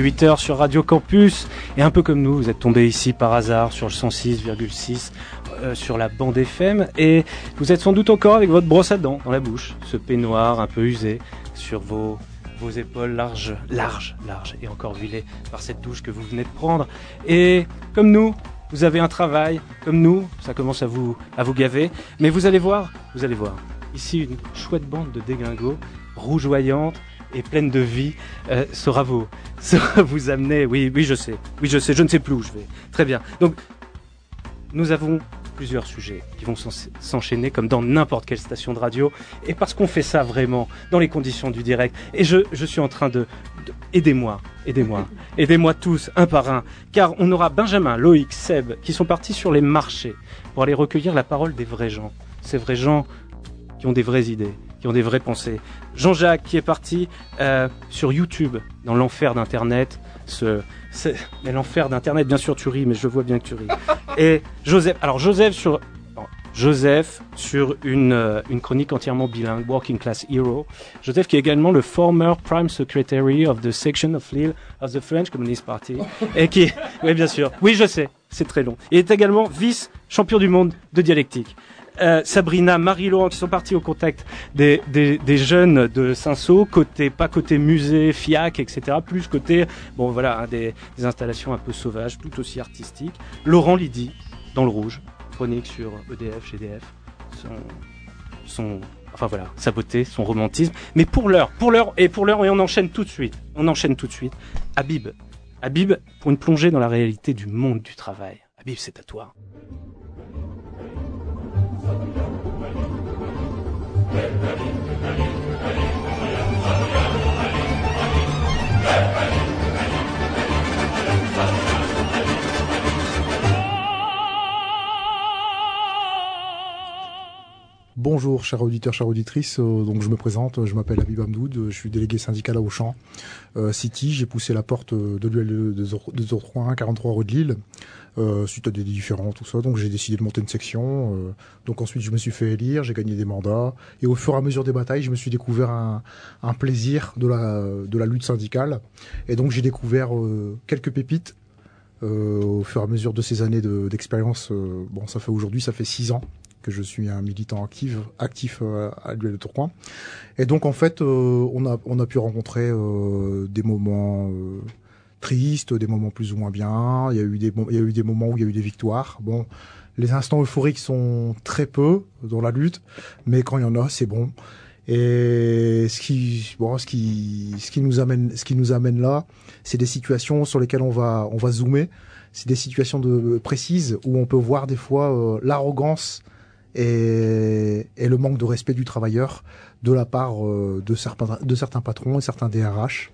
est 8h sur Radio Campus. Et un peu comme nous, vous êtes tombé ici par hasard sur le 106,6 euh, sur la bande FM. Et vous êtes sans doute encore avec votre brosse à dents dans la bouche, ce peignoir un peu usé sur vos, vos épaules larges, larges, larges et encore huilées par cette douche que vous venez de prendre. Et comme nous, vous avez un travail, comme nous, ça commence à vous, à vous gaver. Mais vous allez voir, vous allez voir. Ici, une chouette bande de déglingots, rougeoyante, et pleine de vie euh, sera vous sera vous amener. Oui, oui, je sais. Oui, je sais. Je ne sais plus où je vais. Très bien. Donc, nous avons plusieurs sujets qui vont s'enchaîner comme dans n'importe quelle station de radio. Et parce qu'on fait ça vraiment dans les conditions du direct. Et je, je suis en train de, de aidez-moi, aidez-moi, aidez-moi tous un par un, car on aura Benjamin, Loïc, Seb qui sont partis sur les marchés pour aller recueillir la parole des vrais gens. Ces vrais gens qui ont des vraies idées, qui ont des vraies pensées. Jean-Jacques qui est parti euh, sur YouTube dans l'enfer d'Internet. Ce, mais l'enfer d'Internet, bien sûr, tu ris, mais je vois bien que tu ris. Et Joseph, alors Joseph sur Joseph sur une, euh, une chronique entièrement bilingue, Working Class Hero. Joseph qui est également le former Prime Secretary of the Section of Lille of the French Communist Party. et qui, oui bien sûr, oui je sais, c'est très long. Il est également vice-champion du monde de dialectique. Euh, Sabrina, Marie-Laurent qui sont partis au contact des, des, jeunes de Saint-Saul, côté pas côté musée, FIAC, etc. Plus côté bon voilà hein, des, installations un peu sauvages, tout aussi artistiques. Laurent Lydie dans le rouge, chronique sur EDF, GDF, son, son enfin voilà sa beauté, son romantisme. Mais pour l'heure, pour l'heure et pour l'heure et on enchaîne tout de suite, on enchaîne tout de suite. Habib, Habib pour une plongée dans la réalité du monde du travail. Habib, c'est à toi. Hey! Bonjour, chers auditeurs, chères auditrices. Euh, donc, je me présente, je m'appelle Habib Amdoud, je suis délégué syndical à Auchan euh, City. J'ai poussé la porte de l'UL de 031, 43 rue de Lille, euh, suite à des différents, tout ça. Donc, j'ai décidé de monter une section. Euh, donc, ensuite, je me suis fait élire, j'ai gagné des mandats. Et au fur et à mesure des batailles, je me suis découvert un, plaisir de la, lutte syndicale. Et donc, j'ai découvert euh, quelques pépites euh, au fur et à mesure de ces années d'expérience. Euh, bon, ça fait aujourd'hui, ça fait six ans que je suis un militant actif, actif euh, à l'UL de Tourcoing. Et donc en fait, euh, on a on a pu rencontrer euh, des moments tristes, des moments plus ou moins bien. Il y a eu des il y a eu des moments où il y a eu des victoires. Bon, les instants euphoriques sont très peu dans la lutte, mais quand il y en a, c'est bon. Et ce qui, bon, ce qui, ce qui nous amène, ce qui nous amène là, c'est des situations sur lesquelles on va, on va zoomer. C'est des situations de précises où on peut voir des fois l'arrogance et, et, le manque de respect du travailleur de la part euh, de, certains, de certains patrons et certains DRH.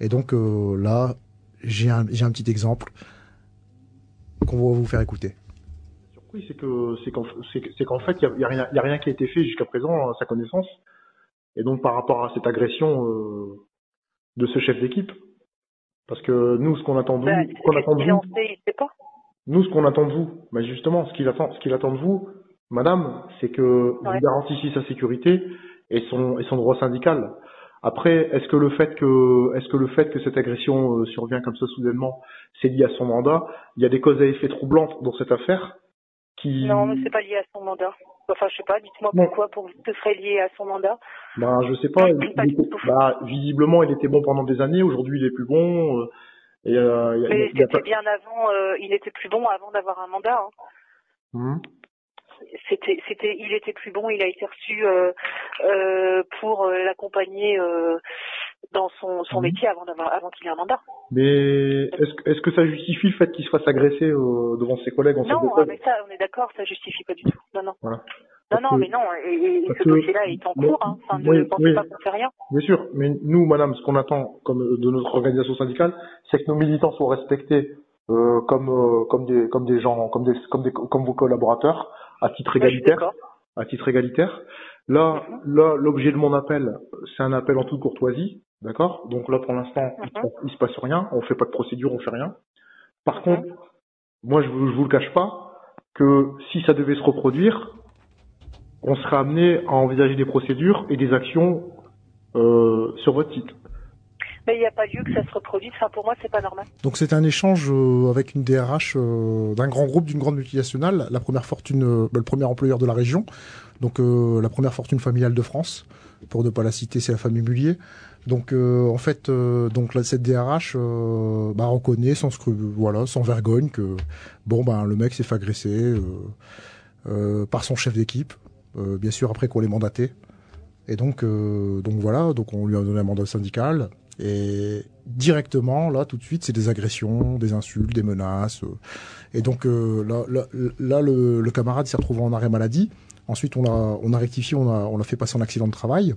Et donc euh, là, j'ai un, un petit exemple qu'on va vous faire écouter. Oui, c'est que c'est qu'en c'est qu'en fait il y a, y a, rien a qui a été fait jusqu'à présent à sa connaissance. Et donc par rapport à cette agression euh, de ce chef d'équipe, parce que nous ce qu'on attend de vous, Ben, ce qu'on attend de vous, pas. nous ce qu'on attend de vous, bah justement ce qu'il attend, ce qu'il attend de vous, Madame, c'est que vous garantissiez sa sécurité et son et son droit syndical. Après, est-ce que le fait que est-ce que le fait que cette agression euh, survient comme ça soudainement, c'est lié à son mandat? Il y a des causes à effet troublantes dans cette affaire qui Non, mais c'est pas lié à son mandat. Enfin, je sais pas, dites-moi pourquoi pour ce serait lié à son mandat. Ben, je sais pas. Pas il bah, visiblement, il était bon pendant des années. Aujourd'hui, il est plus bon. euh, et euh, Mais pas- c'était bien avant, il était plus bon avant d'avoir un mandat. hein. Hum. C'était, c'était, il était plus bon, il a été reçu euh, euh, pour euh, l'accompagner dans son, son Mhm. métier avant d'avoir, avant qu'il ait un mandat. Mais est-ce que est-ce que ça justifie le fait qu'il se fasse agresser devant ses collègues en Non, ah, mais ça, on est d'accord, ça justifie pas du tout. Non, non. Voilà. Non, non, mais non, et, ce dossier-là est en cours, hein. Enfin, ne oui, pensez oui. pas qu'on fait rien. Bien sûr, mais nous, madame, ce qu'on attend comme de notre organisation syndicale, c'est que nos militants soient respectés euh, comme euh, comme des comme des gens, comme des comme des comme vos collaborateurs à titre suis égalitaire. à titre égalitaire. Là, là, l'objet de mon appel, c'est un appel en toute courtoisie, d'accord? Donc là, pour l'instant, il, se Mhm. passe- il se passe rien, on fait pas de procédure, on fait rien. Par Mhm. contre, moi, je, vous- je vous le cache pas que si ça devait se reproduire, on serait amené à envisager des procédures et des actions euh, sur votre site. Mais il n'y a pas lieu que ça se reproduise. Enfin, pour moi, c'est pas normal. Donc c'est un échange euh, avec une DRH euh, d'un grand groupe, d'une grande multinationale, la première fortune, euh, le premier employeur de la région, donc la première fortune familiale de France. Pour ne pas la citer, c'est la famille Mullier. Donc en fait, donc cette DRH bah, reconnaît sans voilà, sans vergogne que bon ben le mec s'est fait agresser par son chef d'équipe. bien sûr après qu'on l'ait mandaté. Et donc, donc voilà, donc on lui a donné un mandat syndical. Et directement, là, tout de suite, c'est des agressions, des insultes, des menaces. Euh. Et donc euh, là, là, le, camarade s'est retrouvé en arrêt maladie. Ensuite, on l'a, on a rectifié, on a, on l'a fait passer en accident de travail.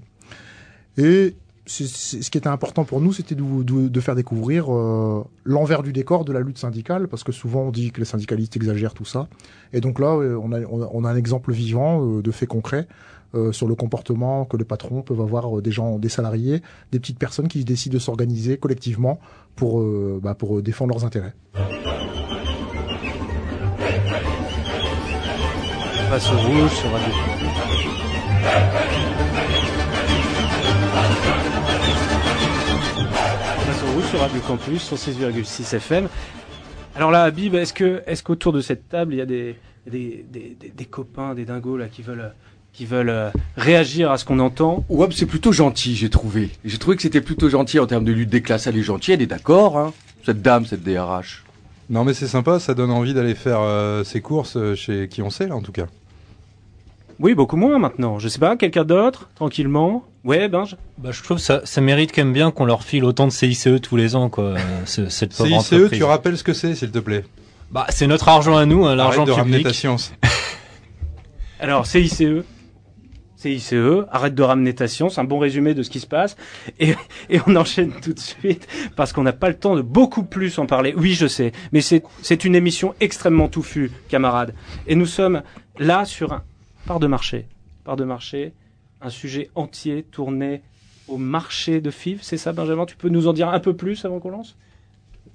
Et ce qui était important pour nous, c'était de faire découvrir euh, l'envers du décor de la lutte syndicale, parce que souvent on dit que les syndicalistes exagèrent tout ça. Et donc là, on a, on a un exemple vivant de faits concrets euh, sur le comportement que les patrons peuvent avoir euh, des gens, des salariés, des petites personnes qui décident de s'organiser collectivement pour, euh, bah, pour défendre leurs intérêts. passe au rouge sur Radio. au rouge sur Radio Campus sur 6,6 FM. Alors là, Habib, est-ce que, est-ce qu'autour de cette table, il y a des, des, des, des, copains, des dingos là qui veulent qui veulent euh, réagir à ce qu'on entend. Ouais, c'est plutôt gentil, j'ai trouvé. J'ai trouvé que c'était plutôt gentil en termes de lutte des classes. Elle est gentille, elle est d'accord, hein. Cette dame, cette DRH. Non, mais c'est sympa, ça donne envie d'aller faire euh, ses courses euh, chez qui on sait, là, en tout cas. Oui, beaucoup moins maintenant. Je sais pas, quelqu'un d'autre, tranquillement? Ouais, ben. Bah, je trouve ça, ça mérite quand même bien qu'on leur file autant de CICE tous les ans, quoi. cette pauvre CICE, tu rappelles ce que c'est, s'il te plaît? Bah, c'est notre argent à nous, hein, l'argent public. de ramener ta science. Alors, CICE, CICE, arrête de ramener ta science, un bon résumé de ce qui se passe. Et, on enchaîne tout de suite parce qu'on n'a pas le temps de beaucoup plus en parler. Oui, je sais, mais c'est une émission extrêmement touffue, camarades. Et nous sommes là sur un part de marché. Part de marché, un sujet entier tourné au marché de FIV. C'est ça, Benjamin Tu peux nous en dire un peu plus avant qu'on lance?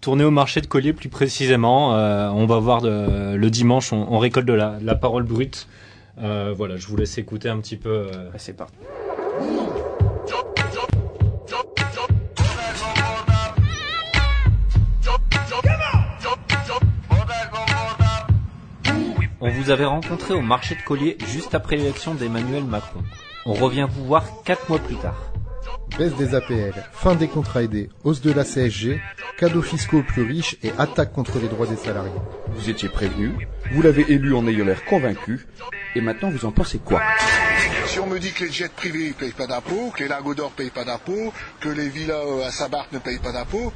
Tourner au marché de collier plus précisément. Euh, on va voir de, le dimanche, on, récolte de la parole brute euh, voilà, je vous laisse écouter un petit peu. Euh... C'est parti. On vous avait rencontré au marché de collier juste après l'élection d'Emmanuel Macron. On revient vous voir quatre mois plus tard baisse des APL, fin des contrats aidés, hausse de la CSG, cadeaux fiscaux aux plus riches et attaque contre les droits des salariés. Vous étiez prévenu, vous l'avez élu en ayant l'air convaincu, et maintenant vous en pensez quoi? Si on me dit que les jets privés ne payent pas d'impôts, que les lingots d'or ne payent pas d'impôts, que les villas euh, à Saint-Barth ne payent pas d'impôts,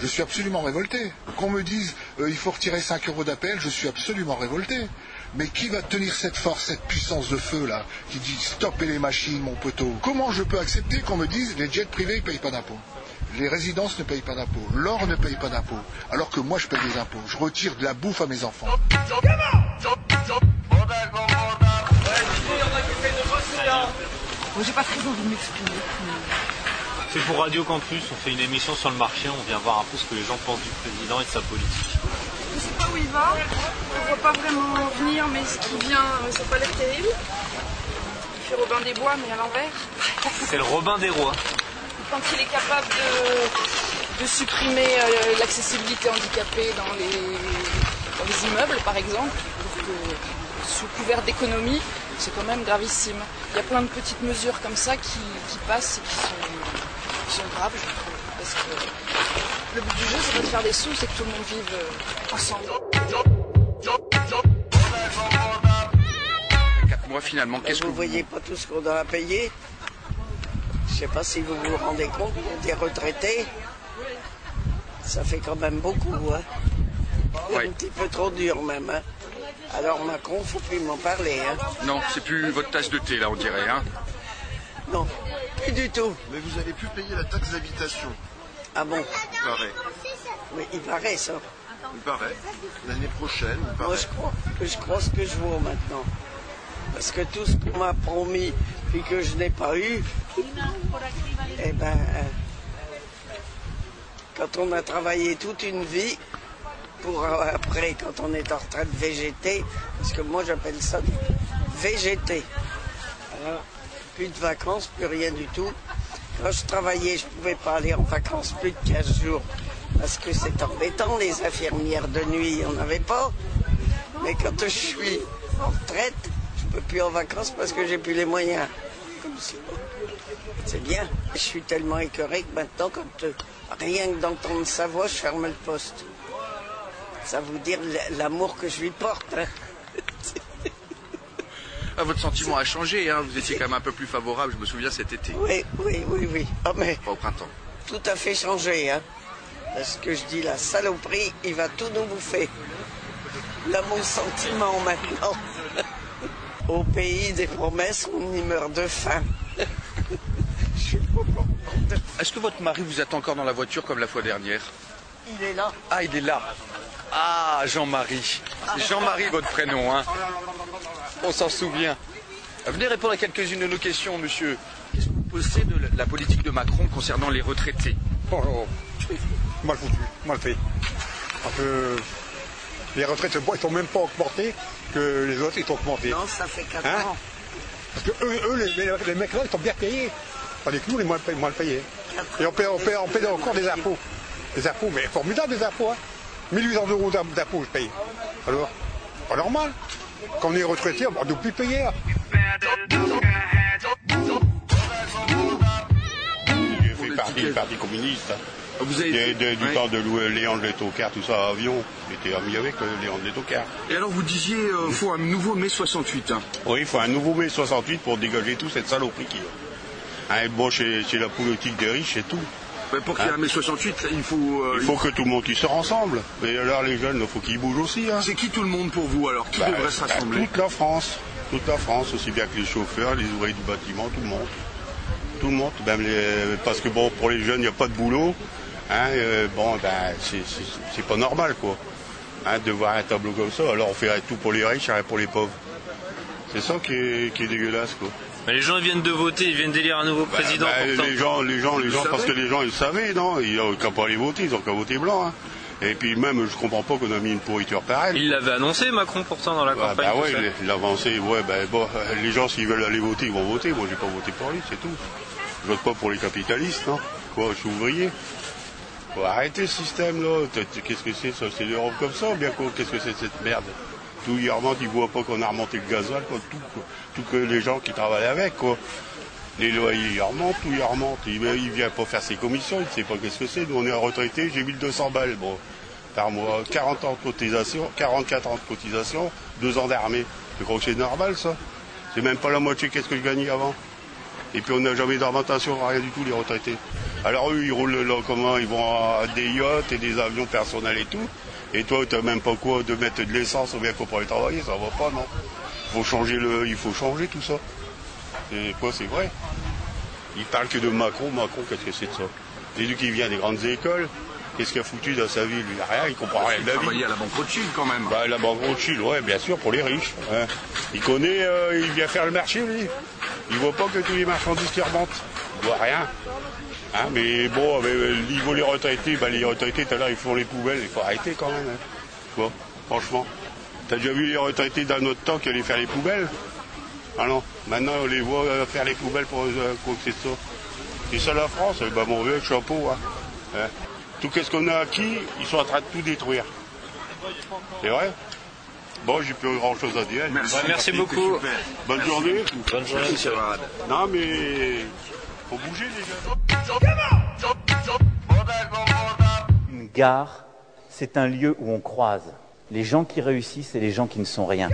je suis absolument révolté. Qu'on me dise euh, il faut retirer 5 euros d'appel, je suis absolument révolté. Mais qui va tenir cette force, cette puissance de feu là, qui dit stoppez les machines, mon poteau? Comment je peux accepter qu'on me dise les jets privés ne payent pas d'impôts? Les résidences ne payent pas d'impôts, l'or ne paye pas d'impôts, alors que moi je paye des impôts. Je retire de la bouffe à mes enfants. Moi j'ai pas très envie de m'exprimer. C'est pour Radio Campus, on fait une émission sur le marché, on vient voir un peu ce que les gens pensent du président et de sa politique. Je sais pas où il va, on voit pas vraiment venir, mais ce qui vient, euh, ça n'a pas l'air terrible. Il fait Robin des Bois, mais à l'envers. C'est le Robin des Rois. Quand il est capable de, supprimer euh, l'accessibilité handicapée dans les, immeubles, par exemple, sous couvert d'économie, c'est quand même gravissime. Il y a plein de petites mesures comme ça qui, passent et qui sont, graves, je trouve. Parce que le but du jeu, c'est pas de faire des sous, c'est que tout le monde vive euh, ensemble. Moi, finalement, qu'est-ce que vous voyez pas tout ce qu'on a à payer Je sais pas si vous vous rendez compte des retraités. Ça fait quand même beaucoup, hein. Un petit peu trop dur même, hein. Alors Macron, faut plus m'en parler. Hein. Non, c'est plus votre tasse de thé là, on dirait. Hein. Non, plus du tout. Mais vous allez plus payer la taxe d'habitation. Ah bon Il paraît. Oui, il paraît ça. Il paraît. L'année prochaine, il paraît. Moi, je crois, que je crois ce que je vois maintenant. Parce que tout ce qu'on m'a promis et que je n'ai pas eu, eh ben, euh, quand on a travaillé toute une vie, pour euh, après, quand on est en retraite, végéter, parce que moi j'appelle ça végéter. Alors, plus de vacances, plus rien du tout. Quand je travaillais, je pouvais pas aller en vacances plus de 15 jours. Parce que c'est embêtant, les infirmières de nuit, il n'y en avait pas. Mais quand je suis en retraite, je peux plus en vacances parce que j'ai plus les moyens. C'est bien. Je suis tellement écœuré que maintenant, quand euh, rien que d'entendre sa voix, je ferme le poste. Ça vous dire l'amour que je lui porte. hein. Votre sentiment a changé, hein. vous étiez quand même un peu plus favorable, je me souviens cet été. Oui, oui, oui, oui. Ah, mais Pas au printemps. tout à fait changé, hein. Parce que je dis, la saloperie, il va tout nous bouffer. Là, mon sentiment maintenant. Au pays des promesses, on y meurt de faim. Est-ce que votre mari vous attend encore dans la voiture comme la fois dernière? Il est là. Ah, il est là. Ah, Jean-Marie. Jean-Marie votre prénom, hein On s'en souvient. Venez répondre à quelques-unes de nos questions, monsieur. Qu'est-ce que vous pensez de la politique de Macron concernant les retraités? Oh, oh, mal foutu, mal fait. Parce que les retraites ne sont même pas augmentées que les autres ils sont augmentés. Non, ça fait 4 Hein ans. Parce que eux, eux, les, les- les mecs là, ils sont bien payés. Tandis que nous, les moins, pay- moins payés. Et on paie, on, paie, on paie encore des impôts. Des impôts, mais formidables des impôts. Hein. 1800 euros d'im- d'impôts, je paye. Alors, pas normal. Quand on est retraité, on ne doit plus payer. hein. J'ai fait partie du Parti communiste. Vous avez Et de- du Ouais. temps de Louis- Léon de Letocard, tout ça, avion. J'étais ami avec euh, Léon de Letocard. Et alors vous disiez, euh, faut un nouveau mai 68. hein. Oui, il faut un nouveau mai 68 pour dégager toute cette saloperie qui Hein, bon, c'est c'est la politique des riches et tout. Mais pour qu'il y ait Hein un mai 68, il faut... euh, Il faut que tout le monde qui se rassemble. Et alors les jeunes, il faut qu'ils bougent aussi. Hein. C'est qui tout le monde pour vous alors Qui Bah, devrait se bah, rassembler Toute la France. Toute la France, aussi bien que les chauffeurs, les ouvriers du bâtiment, tout le monde. Tout le monde. Même les... Parce que bon, pour les jeunes, il n'y a pas de boulot. Hein, euh, bon, ben, c'est- pas normal, quoi. Hein, de voir un tableau comme ça. Alors on fait tout pour les riches, rien pour les pauvres. C'est ça qui est, qui est dégueulasse, quoi. Mais les gens ils viennent de voter, ils viennent d'élire un nouveau président. Bah, pourtant. les gens, les gens, les gens, parce que les gens, ils savaient, non? Ils n'ont qu'à pas aller voter, ils ont qu'à voter blanc. hein. Et puis même, je comprends pas qu'on a mis une pourriture pareille. Il l'avait annoncé Macron pourtant dans la Ah, campagne. bah ça. il- l'avancée, ouais, bah bon, les gens s'ils veulent aller voter, ils vont voter. Moi, j'ai pas voté pour lui, c'est tout. Je vote pas pour les capitalistes, non Quoi, je suis ouvrier? Faut arrêter ce système-là. T'as- t'as- Qu'est-ce que c'est ça? C'est l'Europe comme ça, ou bien quoi? Qu'est-ce que c'est cette merde? Tout remontent, ils voient pas qu'on a remonté le gasoil, quoi, tout. Tout que les gens qui travaillent avec, quoi. Les loyers, ils remontent, tout ils remontent. Il, il vient pas faire ses commissions, il ne sait pas qu'est-ce que c'est. Nous, on est retraité, j'ai 1200 balles, par mois. 40 ans de cotisation, 44 ans de cotisation, 2 ans d'armée. Tu crois que c'est normal, ça C'est même pas la moitié qu'est-ce que je gagnais avant. Et puis on n'a jamais d'augmentation, rien du tout, les retraités. Alors eux, ils roulent là, comment Ils vont à des yachts et des avions personnels et tout. Et toi, tu même pas quoi de mettre de l'essence ou bien pas aller travailler, ça va pas, non faut changer le, Il faut changer tout ça. Et quoi, c'est vrai Il parle que de Macron, Macron, qu'est-ce que c'est de ça C'est lui qui vient des grandes écoles. Qu'est-ce qu'il a foutu dans sa vie Lui, il rien, il comprend rien de la vie. travaillait à la Banque Rothschild quand même. Bah, la banque Rothschild, ouais, bien sûr, pour les riches. hein. Il connaît, euh, il vient faire le marché, lui. Il voit pas que tous les marchandises qui remontent. Il voit rien. Hein, mais bon, mais, euh, il vaut les retraités. Bah, les retraités, tout à l'heure, ils font les poubelles. Il faut arrêter quand même. hein. Bon, franchement. T'as déjà vu les retraités dans notre temps qui allaient faire les poubelles? Ah non, maintenant, on les voit euh, faire les poubelles pour euh, quoi que c'est ça. C'est ça la France Eh ben, mon vieux chapeau. Hein. Hein. Tout ce qu'on a acquis, ils sont en train de tout détruire. C'est vrai? Bon, j'ai plus grand chose à dire. Merci. Ouais, merci beaucoup. Bonne journée. Bonne journée, monsieur. Non, mais faut bouger, les gars. Une gare, c'est un lieu où on croise les gens qui réussissent et les gens qui ne sont rien.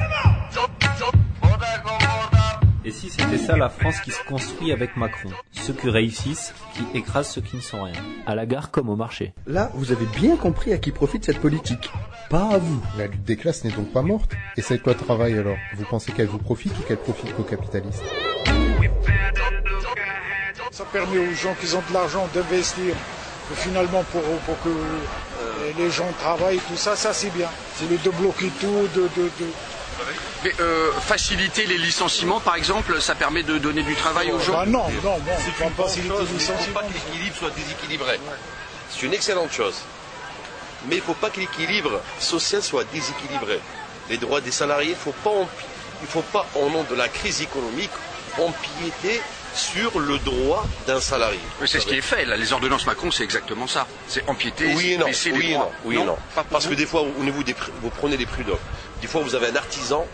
Et si c'était ça la France qui se construit avec Macron? Ceux qui réussissent, qui écrasent ceux qui ne sont rien. À la gare comme au marché. Là, vous avez bien compris à qui profite cette politique. Pas à vous. La lutte des classes n'est donc pas morte. Et c'est quoi le travail alors? Vous pensez qu'elle vous profite ou qu'elle profite qu'aux capitalistes? Ça permet aux gens qui ont de l'argent d'investir finalement pour, pour que euh, les gens travaillent, tout ça, ça c'est bien. C'est le débloquer tout, de, de, de- Mais euh, faciliter les licenciements, par exemple, ça permet de donner du travail aux gens Bah non, non, bon, C'est une bonne chose, il ne faut licenciements. pas que l'équilibre soit déséquilibré. C'est une excellente chose. Mais il ne faut pas que l'équilibre social soit déséquilibré. Les droits des salariés, il ne faut pas, empi- il faut pas, au nom de la crise économique, empiéter sur le droit d'un salarié. Mais c'est ce qui est fait, là. Les ordonnances Macron, c'est exactement ça. C'est empiéter, Oui et non, baisser oui les et droits. non, oui et non. Parce que des fois, au niveau des prix- vous prenez des prud'hommes. Des fois, vous avez un artisan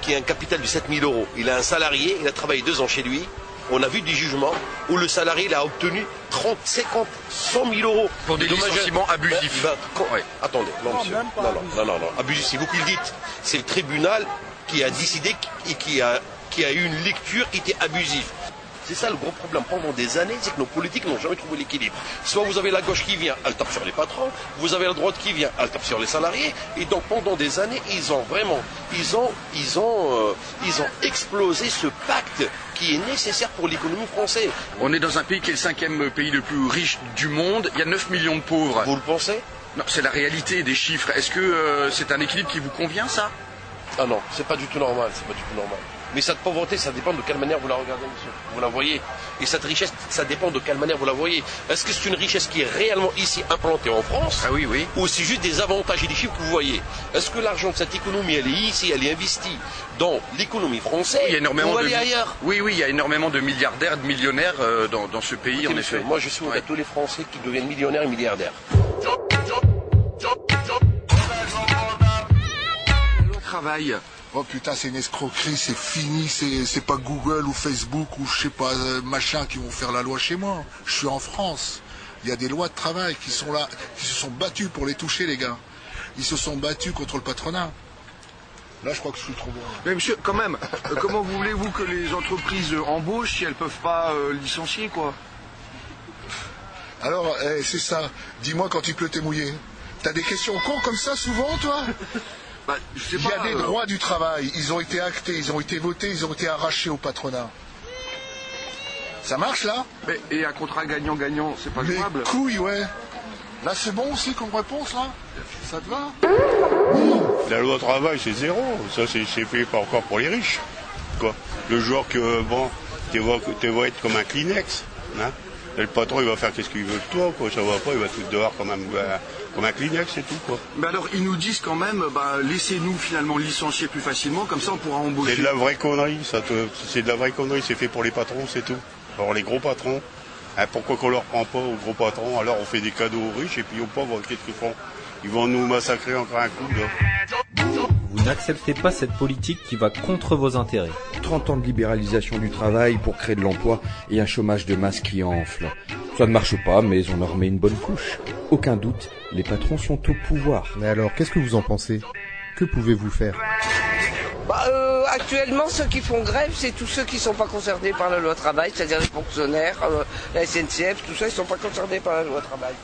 qui a un capital de 7000 euros. Il a un salarié, il a travaillé deux ans chez lui. On a vu des jugements où le salarié il a obtenu 30, 50, 100 000 euros. Pour des Dommages- licenciements abusifs. Ben, ben, quand- Attendez, non, monsieur. Non, non, non, non, non. Abusif, c'est vous qui le dites. C'est le tribunal qui a décidé et qui a, qui a eu une lecture qui était abusive. C'est ça le gros problème pendant des années, c'est que nos politiques n'ont jamais trouvé l'équilibre. Soit vous avez la gauche qui vient, elle tape sur les patrons, vous avez la droite qui vient, elle tape sur les salariés, et donc pendant des années, ils ont vraiment, ils ont, ils ont, euh, ils ont explosé ce pacte qui est nécessaire pour l'économie française. On est dans un pays qui est le cinquième pays le plus riche du monde. Il y a 9 millions de pauvres. Vous le pensez? Non, c'est la réalité des chiffres. Est-ce que euh, c'est un équilibre qui vous convient, ça? Ah non, c'est pas du tout normal, c'est pas du tout normal. Mais cette pauvreté, ça dépend de quelle manière vous la regardez, monsieur. Vous la voyez. Et cette richesse, ça dépend de quelle manière vous la voyez. Est-ce que c'est une richesse qui est réellement ici implantée en France Ah oui, oui. Ou c'est juste des avantages et des chiffres que vous voyez Est-ce que l'argent de cette économie, elle est ici, elle est investie dans l'économie française Il y a énormément ou de elle est ailleurs Oui, oui, il y a énormément de milliardaires, de millionnaires euh, dans, dans ce pays, Écoutez, en effet. Moi, je souhaite à tous les Français qui deviennent millionnaires et milliardaires. Travail. Oh putain, c'est une escroquerie, c'est fini, c'est pas Google ou Facebook ou je sais pas euh, machin qui vont faire la loi chez moi. Je suis en France. Il y a des lois de travail qui sont là, qui se sont battus pour les toucher, les gars. Ils se sont battus contre le patronat. Là, je crois que je suis trop bon. Mais monsieur, quand même, euh, comment voulez-vous que les entreprises euh, embauchent si elles peuvent pas euh, licencier, quoi? Alors, eh, c'est ça. Dis-moi quand il pleut, t'es mouillé. T'as des questions cons comme ça souvent, toi? Bah, je sais Il y a pas, des euh, droits du travail. Ils ont été actés, ils ont été votés, ils ont été arrachés au patronat. Ça marche là? Mais, et un contrat gagnant-gagnant, c'est pas Les jouable? couilles, ouais. Là, c'est bon aussi comme réponse, là? Ça te va? La loi travail, c'est zéro. Ça, c'est fait pas encore pour les riches. Quoi? Le jour que, bon, tu vas, tu vas être comme un Kleenex. Hein? Et le patron, il va faire qu'est-ce qu'il veut de toi. Quoi. Ça va pas, il va te foutre dehors comme un, euh, comme un Kleenex, c'est tout. Quoi. Mais alors, ils nous disent quand même, bah, laissez-nous finalement licencier plus facilement, comme ça on pourra embaucher. C'est de la vraie connerie. Ça te- c'est de la vraie connerie. C'est fait pour les patrons, c'est tout. Alors, les gros patrons, hein, pourquoi qu'on leur prend pas aux gros patrons? Alors, on fait des cadeaux aux riches et puis aux pauvres, qu'est-ce qu'ils font? Ils vont nous massacrer encore un coup. Là. N'acceptez pas cette politique qui va contre vos intérêts. 30 ans de libéralisation du travail pour créer de l'emploi et un chômage de masse qui enfle. Ça ne marche pas, mais on leur met une bonne couche. Aucun doute, les patrons sont au pouvoir. Mais alors, qu'est-ce que vous en pensez? Que pouvez-vous faire? Bah, euh, actuellement, ceux qui font grève, c'est tous ceux qui ne sont pas concernés par la loi travail, c'est-à-dire les fonctionnaires, euh, la SNCF, tout ça, ils ne sont pas concernés par la loi travail.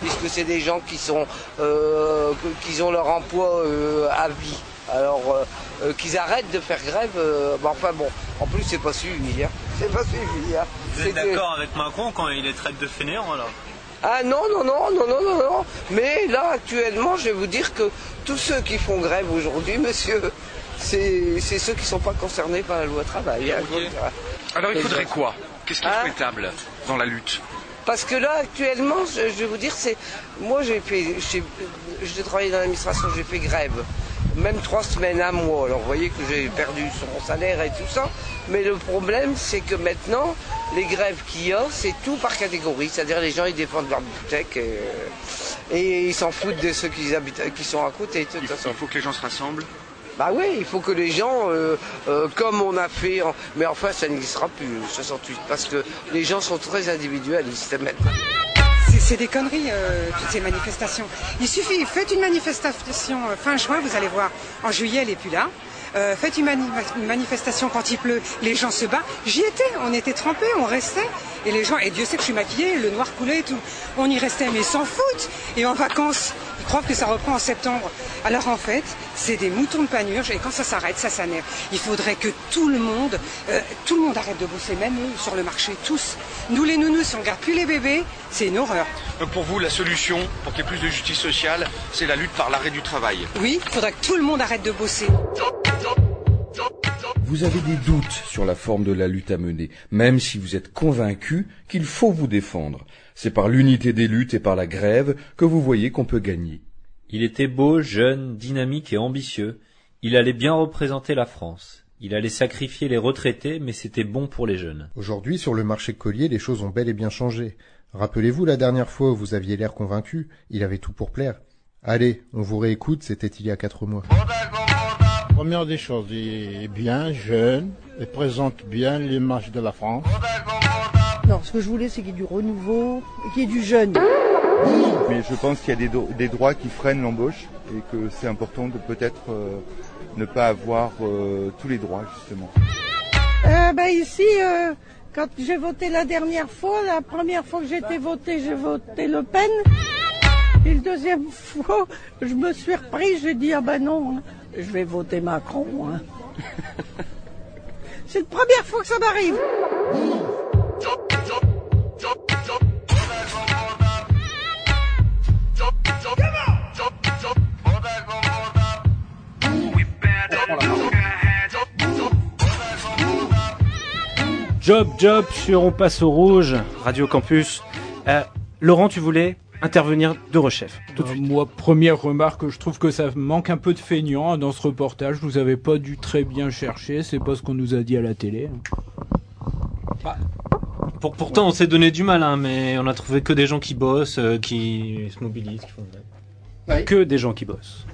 Puisque c'est des gens qui sont, euh, qui ont leur emploi euh, à vie. Alors, euh, euh, qu'ils arrêtent de faire grève, euh, bah, enfin bon, en plus, c'est pas suivi. Hein. C'est pas suivi. Hein. Vous C'est êtes que- d'accord avec Macron quand il les traite de fainéants alors? Ah non, non, non, non, non, non, non. Mais là, actuellement, je vais vous dire que tous ceux qui font grève aujourd'hui, monsieur, c'est ceux qui ne sont pas concernés par la loi travail. hein. Alors, il faudrait quoi? Qu'est-ce qui est Hein souhaitable dans la lutte? Parce que là, actuellement, je, je vais vous dire, c'est. Moi, j'ai fait. J'ai travaillé dans l'administration, j'ai fait grève. Même trois semaines, un mois. Alors, vous voyez que j'ai perdu sur mon salaire et tout ça. Mais le problème, c'est que maintenant, les grèves qu'il y a, c'est tout par catégorie. C'est-à-dire, les gens, ils défendent leur bibliothèque et, euh, et ils s'en foutent de ceux qui, habitent, qui sont à côté. Il faut que les gens se rassemblent Bah oui, il faut que les gens, euh, euh, comme on a fait, en- mais enfin ça n'existera plus, le 68, parce que les gens sont très individualistes maintenant. C'est- des conneries, euh, toutes ces manifestations. Il suffit, faites une manifestation euh, fin juin, vous allez voir. En juillet, elle n'est plus là. Euh, faites une manifestation quand il pleut, les gens se battent. J'y étais, on était trempés, on restait. Et les gens, et Dieu sait que je suis maquillée, le noir coulait et tout. On y restait, mais ils s'en foutent. Et en vacances, ils croient que ça reprend en septembre. Alors en fait, c'est des moutons de panurge et quand ça s'arrête, ça s'énerve. Il faudrait que tout le monde, euh, tout le monde arrête de bosser, même eux, sur le marché, tous. Nous les nounous, si on garde plus les bébés, c'est une horreur. Donc, pour vous, la solution pour qu'il y ait plus de justice sociale, c'est la lutte par l'arrêt du travail. Oui, il faudrait que tout le monde arrête de bosser. Vous avez des doutes sur la forme de la lutte à mener, même si vous êtes convaincu qu'il faut vous défendre. C'est par l'unité des luttes et par la grève que vous voyez qu'on peut gagner. Il était beau, jeune, dynamique et ambitieux. Il allait bien représenter la France. Il allait sacrifier les retraités, mais c'était bon pour les jeunes. Aujourd'hui, sur le marché collier, les choses ont bel et bien changé. Rappelez-vous la dernière fois où vous aviez l'air convaincu, il avait tout pour plaire. Allez, on vous réécoute, c'était il y a quatre mois. Première des choses, il est bien jeune, et présente bien l'image de la France. Non, ce que je voulais, c'est qu'il y ait du renouveau et qu'il y ait du jeune. Mais je pense qu'il y a des, droits qui freinent l'embauche et que c'est important de peut-être euh, ne pas avoir euh, tous les droits justement. Euh, bah ici, euh, quand j'ai voté la dernière fois, la première fois que j'ai été voté, j'ai voté Le Pen. Et la deuxième fois, je me suis repris, j'ai dit, ah ben non, hein, je vais voter Macron. hein. C'est la première fois que ça m'arrive. Job, job sur On passe au rouge, Radio Campus. Euh, Laurent, tu voulais intervenir de rechef. Tout de Euh, suite. Moi, première remarque, je trouve que ça manque un peu de feignant hein, dans ce reportage. Vous avez pas dû très bien chercher, c'est pas ce qu'on nous a dit à la télé. Pour, pourtant, on s'est donné du mal, hein, mais on a trouvé que des gens qui bossent, euh, qui se mobilisent, qui font. Que des gens qui bossent.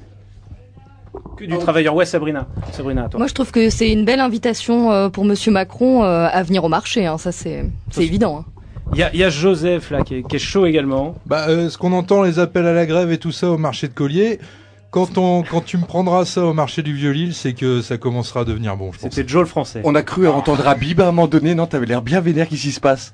Que du travailleur. Ouais, Sabrina. Sabrina, toi. Moi, je trouve que c'est une belle invitation euh, pour Monsieur Macron euh, à venir au marché. hein, ça, c'est c'est évident. hein. Il y a, il y a Joseph là qui est, qui est chaud également. Bah, euh, ce qu'on entend, les appels à la grève et tout ça au marché de Collier, quand, on, quand tu me prendras ça au marché du Vieux-Lille, c'est que ça commencera à devenir bon, je pense. C'était Joe le français. On a cru entendre Habib à un moment donné, non T'avais l'air bien vénère, qu'est-ce qui se passe?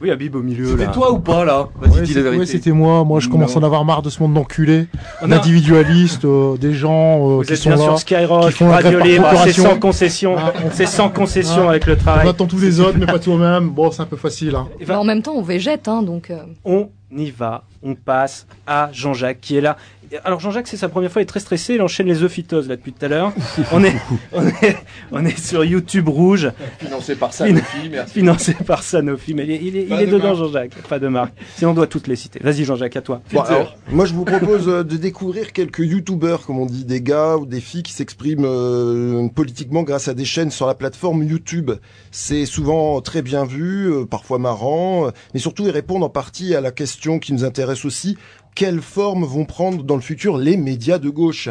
Oui, Habib au milieu. C'était là. toi ou pas là? Vas-y, Ouais, dis c'est- la vérité. ouais, c'était moi. Moi, je commence à en avoir marre de ce monde d'enculés, On a- d'individualistes, euh, des gens euh, Vous qui êtes sont bien là, sur Skyrock, qui font la Radio Libre, c'est sans concession, Ah, on- c'est sans concession Ah. avec le travail. On attend tous les autres, mais pas toi-même. Bon, c'est un peu facile. Hein. En même temps, on végète, hein, donc. euh, On y va, on passe à Jean-Jacques qui est là. Alors Jean-Jacques, c'est sa première fois, il est très stressé, il enchaîne les œufitoses là depuis tout à l'heure. on, est, on, est, on est sur YouTube Rouge. Financé par Sanofi, merci. Financé par Sanofi, mais il est, il il est de dedans. Jean-Jacques, pas de marque. Sinon on doit toutes les citer. Vas-y Jean-Jacques, à toi. Bon, alors, moi, je vous propose euh, de découvrir quelques youtubeurs, comme on dit, des gars ou des filles qui s'expriment euh, politiquement grâce à des chaînes sur la plateforme YouTube. C'est souvent très bien vu, euh, parfois marrant, euh, mais surtout ils répondent en partie à la question qui nous intéresse aussi. Quelle forme vont prendre dans le futur les médias de gauche?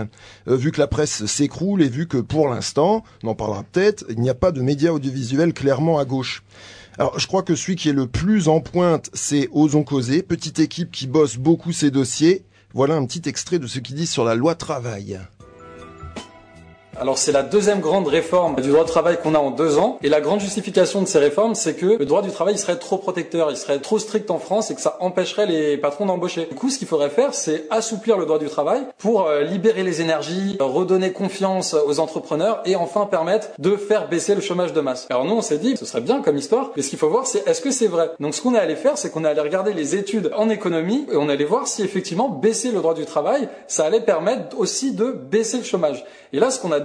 Euh, Vu que la presse s'écroule et vu que pour l'instant, on en parlera peut-être, il n'y a pas de médias audiovisuels clairement à gauche. Alors, je crois que celui qui est le plus en pointe, c'est Osons Causer, petite équipe qui bosse beaucoup ses dossiers. Voilà un petit extrait de ce qu'ils disent sur la loi travail. Alors c'est la deuxième grande réforme du droit du travail qu'on a en deux ans. Et la grande justification de ces réformes, c'est que le droit du travail il serait trop protecteur, il serait trop strict en France et que ça empêcherait les patrons d'embaucher. Du coup, ce qu'il faudrait faire, c'est assouplir le droit du travail pour euh, libérer les énergies, redonner confiance aux entrepreneurs et enfin permettre de faire baisser le chômage de masse. Alors nous, on s'est dit, ce serait bien comme histoire, mais ce qu'il faut voir, c'est est-ce que c'est vrai? Donc ce qu'on est allé faire, c'est qu'on est allé regarder les études en économie et on allait voir si effectivement baisser le droit du travail, ça allait permettre aussi de baisser le chômage. Et là, ce qu'on a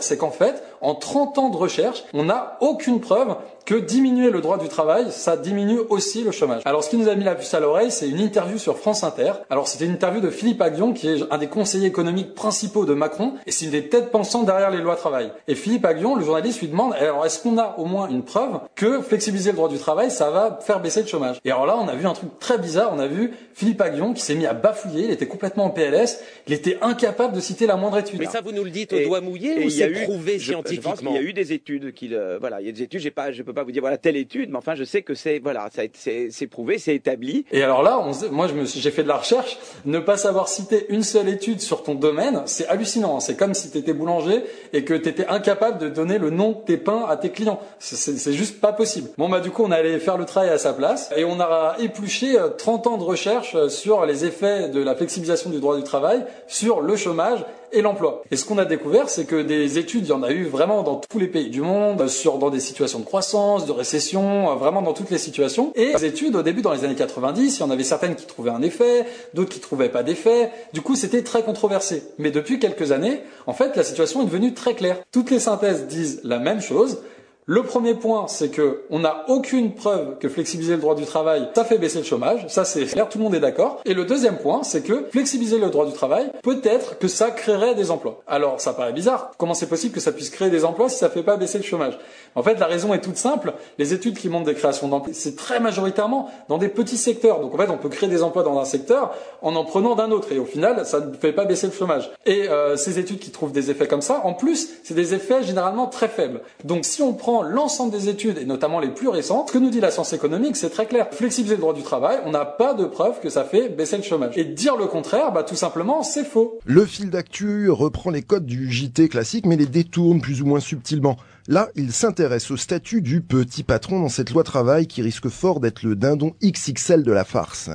c'est qu'en fait, en 30 ans de recherche, on n'a aucune preuve que diminuer le droit du travail, ça diminue aussi le chômage. Alors, ce qui nous a mis la puce à l'oreille, c'est une interview sur France Inter. Alors, c'était une interview de Philippe Aguillon, qui est un des conseillers économiques principaux de Macron, et c'est une des têtes pensantes derrière les lois travail. Et Philippe Aguillon, le journaliste, lui demande, alors, est-ce qu'on a au moins une preuve que flexibiliser le droit du travail, ça va faire baisser le chômage? Et alors là, on a vu un truc très bizarre, on a vu Philippe Aguillon qui s'est mis à bafouiller, il était complètement en PLS, il était incapable de citer la moindre étude. Mais ça, vous nous le dites au doigt mouillé ou il y a c'est eu- prouvé je- je pense scientifiquement qu'il y a eu des études qui, le- voilà, il y a des études. J'ai pas, je peux pas vous dire voilà telle étude, mais enfin, je sais que c'est, voilà, c'est prouvé, c'est établi. Et alors là, moi, j'ai fait de la recherche. Ne pas savoir citer une seule étude sur ton domaine, c'est hallucinant. C'est comme si tu étais boulanger et que tu étais incapable de donner le nom de tes pains à tes clients. C'est- juste pas possible. Bon, bah du coup, on allait faire le travail à sa place et on a épluché euh, 30 ans de recherche euh, sur les effets de la flexibilisation du droit du travail sur le chômage et l'emploi. Et ce qu'on a découvert, c'est que des études, il y en a eu vraiment dans tous les pays du monde, euh, sur dans des situations de croissance, de récession, euh, vraiment dans toutes les situations. Et les études, au début, dans les années 90, il y en avait certaines qui trouvaient un effet, d'autres qui trouvaient pas d'effet. Du coup, c'était très controversé. Mais depuis quelques années, en fait, la situation est devenue très claire. Toutes les synthèses disent la même chose. Le premier point, c'est que on n'a aucune preuve que flexibiliser le droit du travail, ça fait baisser le chômage. Ça, c'est clair, tout le monde est d'accord. Et le deuxième point, c'est que flexibiliser le droit du travail, peut-être que ça créerait des emplois. Alors, ça paraît bizarre. Comment c'est possible que ça puisse créer des emplois si ça fait pas baisser le chômage? En fait, la raison est toute simple. Les études qui montrent des créations d'emplois, c'est très majoritairement dans des petits secteurs. Donc, en fait, on peut créer des emplois dans un secteur en en prenant d'un autre. Et au final, ça ne fait pas baisser le chômage. Et euh, ces études qui trouvent des effets comme ça, en plus, c'est des effets généralement très faibles. Donc, si on prend l'ensemble des études, et notamment les plus récentes, ce que nous dit la science économique, c'est très clair. Flexibiliser le droit du travail, on n'a pas de preuve que ça fait baisser le chômage. Et dire le contraire, bah tout simplement, c'est faux. Le fil d'actu reprend les codes du JT classique, mais les détourne plus ou moins subtilement. Là, il s'intéresse au statut du petit patron dans cette loi travail qui risque fort d'être le dindon XXL de la farce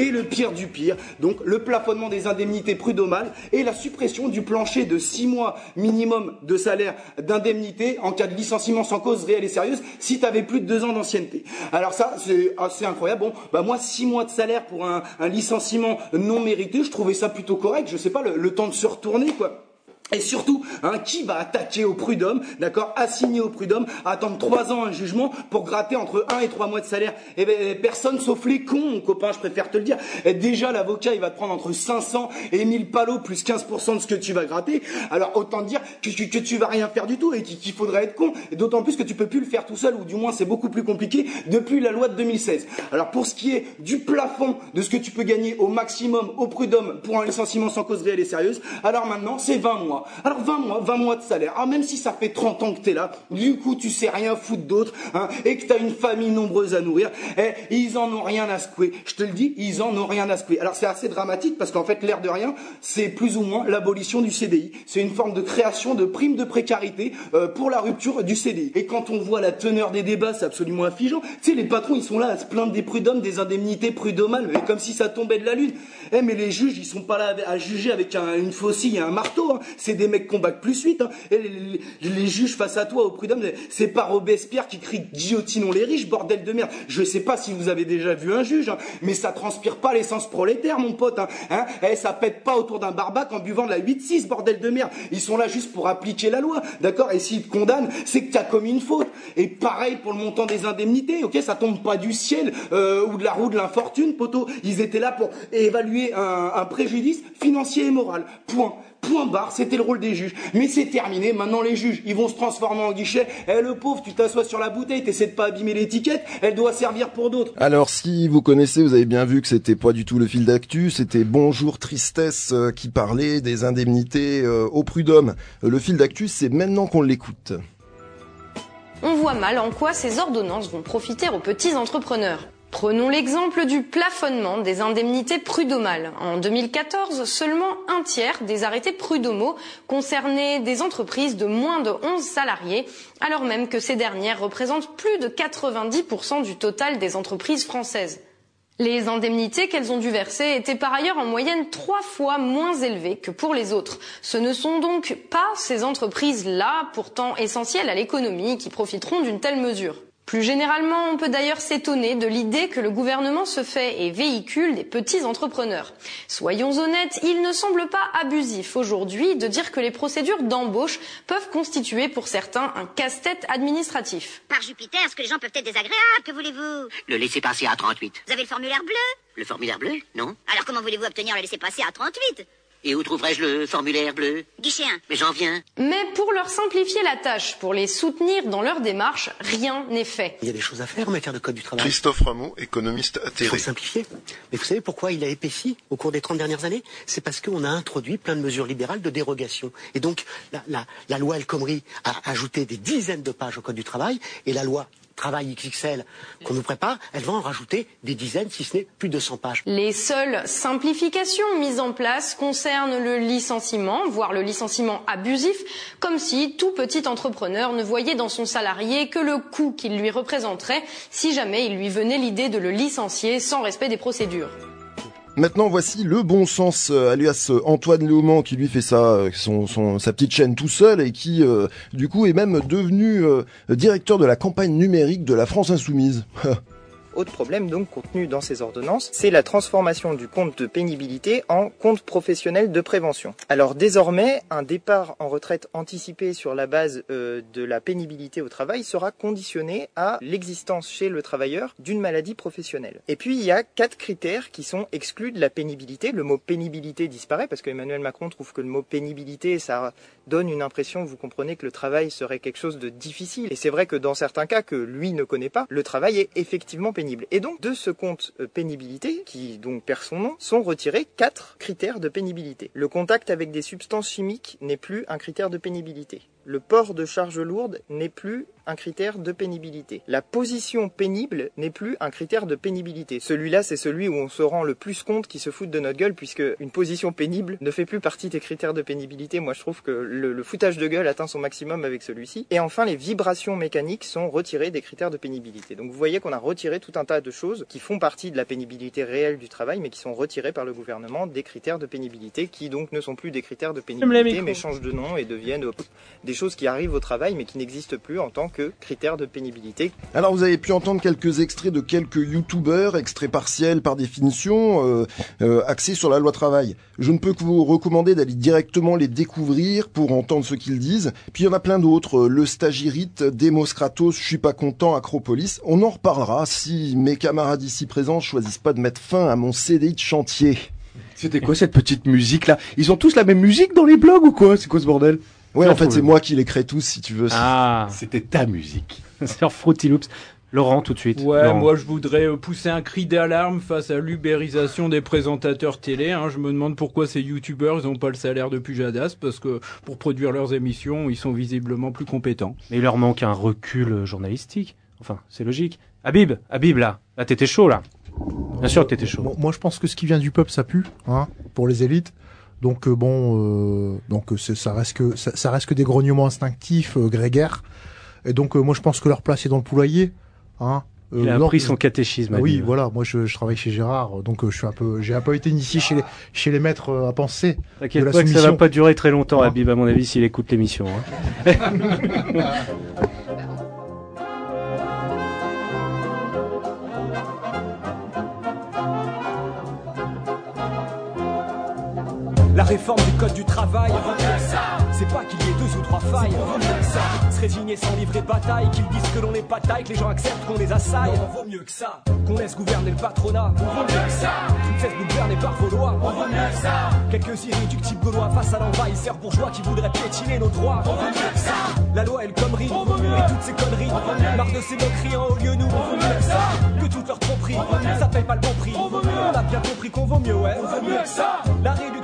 et le pire du pire, donc le plafonnement des indemnités prud'homales et la suppression du plancher de 6 mois minimum de salaire d'indemnité en cas de licenciement sans cause réelle et sérieuse si tu avais plus de 2 ans d'ancienneté. Alors ça, c'est assez incroyable. Bon, bah moi, 6 mois de salaire pour un, licenciement non mérité, je trouvais ça plutôt correct. Je sais pas, le, le temps de se retourner, quoi. Et surtout, hein, qui va attaquer au prud'homme, d'accord, assigner au prud'homme, attendre trois ans un jugement pour gratter entre un et trois mois de salaire? Eh ben, personne sauf les cons, mon copain, je préfère te le dire. Déjà, l'avocat, il va te prendre entre 500 et 1000 palos plus 15% de ce que tu vas gratter. Alors, autant dire que tu vas rien faire du tout et qu'il faudrait être con. Et d'autant plus que tu peux plus le faire tout seul, ou du moins c'est beaucoup plus compliqué depuis la loi de 2016. Alors, pour ce qui est du plafond de ce que tu peux gagner au maximum au prud'homme pour un licenciement sans cause réelle et sérieuse, alors maintenant, c'est 20 mois. Alors 20 mois, 20 mois de salaire. Ah, même si ça fait 30 ans que t'es là, du coup tu sais rien foutre d'autre, hein, et que t'as une famille nombreuse à nourrir, eh, ils en ont rien à secouer. Je te le dis, ils en ont rien à secouer. Alors c'est assez dramatique parce qu'en fait l'air de rien, c'est plus ou moins l'abolition du CDI. C'est une forme de création de primes de précarité euh, pour la rupture du CDI. Et quand on voit la teneur des débats, c'est absolument affligeant. Tu sais, les patrons, ils sont là à se plaindre des prud'hommes, des indemnités prud'homales, comme si ça tombait de la lune. Eh, mais les juges, ils sont pas là à juger avec une faucille et un marteau. Hein. C'est des mecs combattent plus suite. Hein. Les, juges face à toi au prud'homme, c'est pas Robespierre qui crie guillotinons les riches, bordel de merde. Je sais pas si vous avez déjà vu un juge, hein, mais ça transpire pas l'essence prolétaire, mon pote. Hein. hein eh, ça pète pas autour d'un barbac en buvant de la 8-6, bordel de merde. Ils sont là juste pour appliquer la loi, d'accord? Et s'ils te condamnent, c'est que t'as commis une faute. Et pareil pour le montant des indemnités, ok? Ça tombe pas du ciel euh, ou de la roue de l'infortune, poteau. Ils étaient là pour évaluer un préjudice financier et moral. Point. Point barre, c'était le rôle des juges. Mais c'est terminé, maintenant les juges, ils vont se transformer en guichet. Eh le pauvre, tu t'assois sur la bouteille, t'essaies de pas abîmer l'étiquette, elle doit servir pour d'autres. Alors si vous connaissez, vous avez bien vu que c'était pas du tout le fil d'actu, c'était Bonjour Tristesse euh, qui parlait des indemnités euh, au prud'homme. Euh, le fil d'actu, c'est maintenant qu'on l'écoute. On voit mal en quoi ces ordonnances vont profiter aux petits entrepreneurs. Prenons l'exemple du plafonnement des indemnités prud'homales. En 2014, seulement un tiers des arrêtés prud'homaux concernaient des entreprises de moins de 11 salariés, alors même que ces dernières représentent plus de 90% du total des entreprises françaises. Les indemnités qu'elles ont dû verser étaient par ailleurs en moyenne trois fois moins élevées que pour les autres. Ce ne sont donc pas ces entreprises-là, pourtant essentielles à l'économie, qui profiteront d'une telle mesure. Plus généralement, on peut d'ailleurs s'étonner de l'idée que le gouvernement se fait et véhicule des petits entrepreneurs. Soyons honnêtes, il ne semble pas abusif aujourd'hui de dire que les procédures d'embauche peuvent constituer pour certains un casse-tête administratif. Par Jupiter, est-ce que les gens peuvent être désagréables, que voulez-vous? Le laisser passer à 38. Vous avez le formulaire bleu? Le formulaire bleu? Non? Alors comment voulez-vous obtenir le laisser passer à 38 et où trouverai-je le formulaire bleu Guichet 1. Mais j'en viens. Mais pour leur simplifier la tâche, pour les soutenir dans leur démarche, rien n'est fait. Il y a des choses à faire en matière de code du travail. Christophe Rameau, économiste atterré. Il faut simplifier. Mais vous savez pourquoi il a épaissi au cours des 30 dernières années? C'est parce qu'on a introduit plein de mesures libérales de dérogation. Et donc, la, la, la loi El Khomri a ajouté des dizaines de pages au code du travail et la loi travail XXL qu'on nous prépare, elle va en rajouter des dizaines, si ce n'est plus de 100 pages. Les seules simplifications mises en place concernent le licenciement, voire le licenciement abusif, comme si tout petit entrepreneur ne voyait dans son salarié que le coût qu'il lui représenterait si jamais il lui venait l'idée de le licencier sans respect des procédures. Maintenant, voici le bon sens, euh, alias euh, Antoine Léaumont, qui lui fait euh, sa petite chaîne tout seul et qui, du coup, est même devenu directeur de la campagne numérique de la France Insoumise. Autre problème donc contenu dans ces ordonnances, c'est la transformation du compte de pénibilité en compte professionnel de prévention. Alors désormais, un départ en retraite anticipé sur la base euh, de la pénibilité au travail sera conditionné à l'existence chez le travailleur d'une maladie professionnelle. Et puis il y a quatre critères qui sont exclus de la pénibilité. Le mot pénibilité disparaît parce que Emmanuel Macron trouve que le mot pénibilité, ça donne une impression, vous comprenez, que le travail serait quelque chose de difficile. Et c'est vrai que dans certains cas que lui ne connaît pas, le travail est effectivement pénible. Et donc de ce compte euh, pénibilité, qui donc perd son nom, sont retirés quatre critères de pénibilité. Le contact avec des substances chimiques n'est plus un critère de pénibilité. Le port de charges lourdes n'est plus un critère de pénibilité. La position pénible n'est plus un critère de pénibilité. Celui-là, c'est celui où on se rend le plus compte qui se foutent de notre gueule, puisque une position pénible ne fait plus partie des critères de pénibilité. Moi, je trouve que le, le foutage de gueule atteint son maximum avec celui-ci. Et enfin, les vibrations mécaniques sont retirées des critères de pénibilité. Donc, vous voyez qu'on a retiré tout un tas de choses qui font partie de la pénibilité réelle du travail, mais qui sont retirées par le gouvernement des critères de pénibilité, qui donc ne sont plus des critères de pénibilité, mais changent de nom et deviennent euh, des choses qui arrivent au travail, mais qui n'existent plus en tant que critères de pénibilité. Alors vous avez pu entendre quelques extraits de quelques youtubeurs, extraits partiels par définition, euh, euh, axés sur la loi travail. Je ne peux que vous recommander d'aller directement les découvrir pour entendre ce qu'ils disent. Puis il y en a plein d'autres, le Stagirite, Demos Kratos, Je suis pas content, Acropolis. On en reparlera si mes camarades ici présents choisissent pas de mettre fin à mon CDI de chantier. C'était quoi cette petite musique là Ils ont tous la même musique dans les blogs ou quoi? C'est quoi ce bordel? Ouais, en fait, c'est moi qui les crée tous, si tu veux. Ah, C'était ta musique. sur Fruity Loops. Laurent, tout de suite. Ouais, Laurent. moi je voudrais euh, pousser un cri d'alarme face à l'ubérisation des présentateurs télé. hein. Je me demande pourquoi ces youtubeurs, ils ont pas le salaire de Pujadas, parce que pour produire leurs émissions, ils sont visiblement plus compétents. Mais il leur manque un recul journalistique. Enfin, c'est logique. Habib, Habib, là. Là, t'étais chaud, là. Bien sûr que t'étais chaud. Bon, moi, je pense que ce qui vient du peuple, ça pue, hein, pour les élites. Donc euh, bon, euh, donc euh, ça reste que ça, ça reste que des grognements instinctifs, grégaires. Et donc moi, je pense que leur place est dans le poulailler, hein. Il a appris son catéchisme. Ah oui, voilà. Moi, je, je travaille chez Gérard, donc je suis un peu, j'ai un peu été initié chez les, chez les maîtres à penser. T'inquiète pas que ça va pas durer très longtemps, Hein Habib, à mon avis, s'il écoute l'émission. hein. La réforme du code du travail, c'est pas qu'il y ait deux ou trois failles. Se résigner sans livrer bataille, qu'ils disent que l'on n'est pas taille, que les gens acceptent qu'on les assaille. Non, vaut mieux que ça. Qu'on laisse gouverner le patronat. Vaut mieux que ça. Qu'on cesse de gouverner par vos lois. Vaut mieux que ça. Quelques irréductibles gaulois face à l'envahisseur bourgeois qui voudraient piétiner nos droits. Vaut mieux que ça. La loi elle connerie. Et toutes ces conneries. Marre de ces moqueries en haut lieu nous. Vaut mieux que ça. Que toutes leurs tromperies. Ça paye pas le bon prix. On a bien compris qu'on vaut mieux, ouais. Vaut mieux que ça. La réduction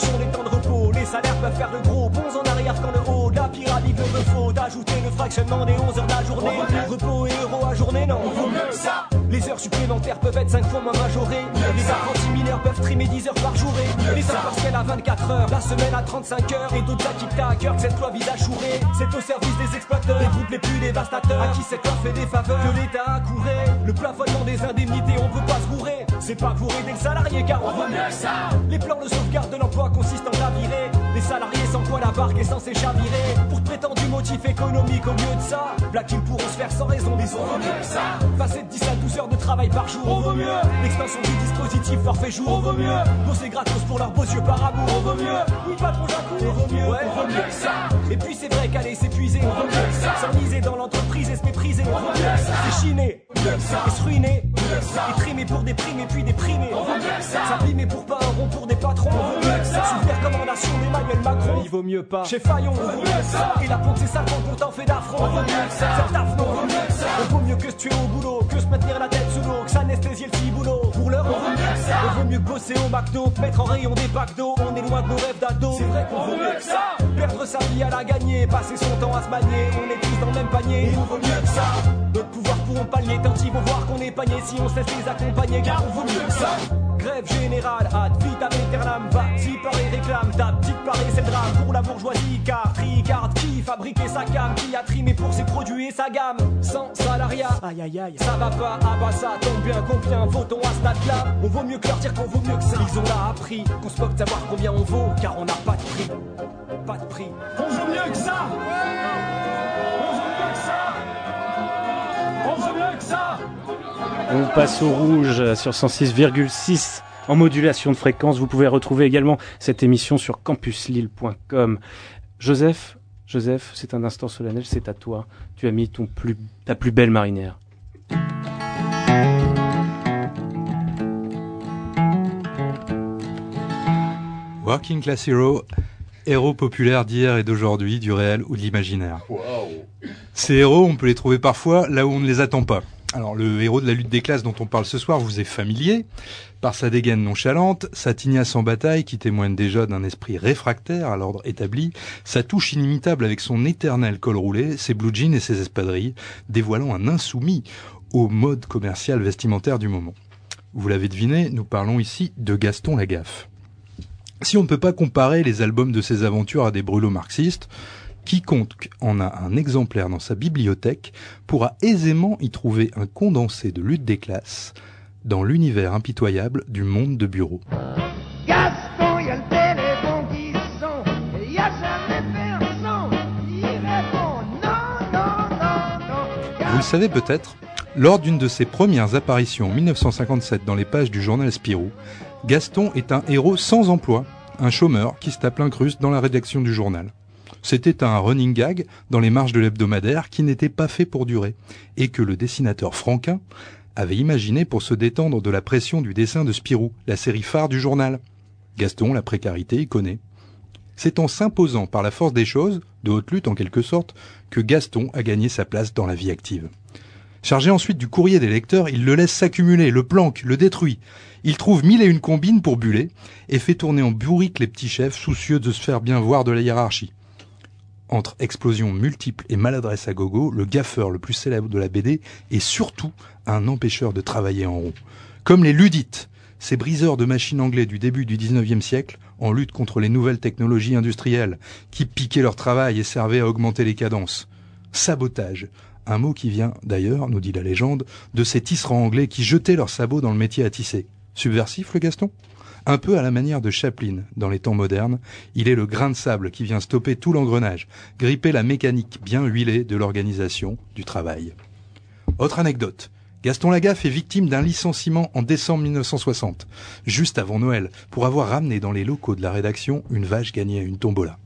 salaires peuvent faire de gros bons en arrière quand le haut de la pyramide le faut. D'ajouter le fractionnement des 11 heures de la journée. Repos et euros à journée, non. Vaut mieux que ça. Les heures supplémentaires peuvent être 5 fois moins majorées. Les apprentis mineurs peuvent trimer 10 heures par jour. Et les heures partielles à 24 heures. La semaine à 35 heures. Et d'autres acquittés à cœur que cette loi vise à chourer. C'est au service des exploiteurs. Les groupes les plus dévastateurs. À qui cette loi fait des faveurs. Que l'État a couré. Le plafonnement des indemnités, on peut pas se bourrer. C'est pas pour aider le salarié car on vaut mieux que ça. Les plans de sauvegarde de l'emploi consistent en virer. Les salariés sans quoi la barque est censée chavirer. Pour de prétendus motifs économiques au lieu de ça. Là qu'ils pourront se faire sans raison, mais on vaut mieux que ça. Passer de 10 à 12 heures de travail par jour, on vaut mieux. L'extension du dispositif forfait jour, on vaut mieux. Bosser gratos pour leurs beaux yeux par amour, on vaut mieux. Oui, patron, j'accours, on vaut mieux. Ouais, on vaut mieux que ça. Et puis c'est vrai qu'aller s'épuiser, on vaut mieux que ça. S'enliser dans l'entreprise et se mépriser. S'échiner, et se ruiner, et trimer pour déprimer puis déprimer. On vaut mieux que ça. S'abîmer pour pas un rond pour des patrons. Sous les recommandations d'Emmanuel Macron, il vaut mieux pas. Chez Fayon. Et la ponte c'est ça quand on t'en fait d'affront, ça. Taf, non, on vaut mieux que ça. On vaut mieux que se tuer au boulot, que se maintenir la tête sous l'eau, que s'anesthésier le ciboulot. Vaut mieux bosser au McDo, mettre en rayon des packs d'eau. On est loin de nos rêves d'ado. C'est vrai qu'on vaut mieux que ça. Perdre sa vie à la gagner, passer son temps à se manier. On est tous dans le même panier, et on vaut mieux que ça. Notre pouvoir pourront pallier tant ils vont voir qu'on est panier si on se laisse les accompagner, car on vaut mieux que ça. Grève générale, ad vitam aeternam, va si parler réclame, ta petite parler c'est drame. Pour la bourgeoisie, car Tricard qui fabriquait sa cam, qui a trimé pour ses produits et sa gamme, sans salariat, aïe aïe aïe, ça va pas, ah bah ça tombe bien, combien vaut-on à ce stade-là? On vaut mieux que leur dire qu'on vaut mieux que ça, ils ont appris, qu'on se moque de savoir combien on vaut, car on n'a pas de prix, pas de prix. On vaut mieux que ça. On vaut mieux que ça. On vaut mieux que ça On passe au rouge sur 106,6 en modulation de fréquence. Vous pouvez retrouver également cette émission sur campuslille.com. Joseph, Joseph, c'est un instant solennel, c'est à toi. Tu as mis ton plus, ta plus belle marinière. Working Class Hero, héros populaires d'hier et d'aujourd'hui, du réel ou de l'imaginaire. Ces héros, on peut les trouver parfois là où on ne les attend pas. Alors le héros de la lutte des classes dont on parle ce soir vous est familier par sa dégaine nonchalante, sa tignasse en bataille qui témoigne déjà d'un esprit réfractaire à l'ordre établi, sa touche inimitable avec son éternel col roulé, ses blue jeans et ses espadrilles, dévoilant un insoumis au mode commercial vestimentaire du moment. Vous l'avez deviné, nous parlons ici de Gaston Lagaffe. Si on ne peut pas comparer les albums de ses aventures à des brûlots marxistes, quiconque en a un exemplaire dans sa bibliothèque pourra aisément y trouver un condensé de lutte des classes dans l'univers impitoyable du monde de bureau. Gaston, y a le téléphone qui sonne, et y a jamais personne qui répond non, non, non, non. Vous le savez peut-être, lors d'une de ses premières apparitions en 1957 dans les pages du journal Spirou, Gaston est un héros sans emploi, un chômeur qui se tape l'incruste dans la rédaction du journal. C'était un running gag dans les marges de l'hebdomadaire qui n'était pas fait pour durer, et que le dessinateur Franquin avait imaginé pour se détendre de la pression du dessin de Spirou, la série phare du journal. Gaston, la précarité, y connaît. C'est en s'imposant par la force des choses, de haute lutte en quelque sorte, que Gaston a gagné sa place dans la vie active. Chargé ensuite du courrier des lecteurs, il le laisse s'accumuler, le planque, le détruit. Il trouve mille et une combines pour buller et fait tourner en bourrique les petits chefs soucieux de se faire bien voir de la hiérarchie. Entre explosions multiples et maladresse à gogo, le gaffeur le plus célèbre de la BD est surtout un empêcheur de travailler en rond. Comme les ludites, ces briseurs de machines anglais du début du 19e siècle, en lutte contre les nouvelles technologies industrielles, qui piquaient leur travail et servaient à augmenter les cadences. Sabotage, un mot qui vient, d'ailleurs, nous dit la légende, de ces tisserands anglais qui jetaient leurs sabots dans le métier à tisser. Subversif, le Gaston? Un peu à la manière de Chaplin dans les temps modernes, il est le grain de sable qui vient stopper tout l'engrenage, gripper la mécanique bien huilée de l'organisation du travail. Autre anecdote. Gaston Lagaffe est victime d'un licenciement en décembre 1960, juste avant Noël, pour avoir ramené dans les locaux de la rédaction une vache gagnée à une tombola.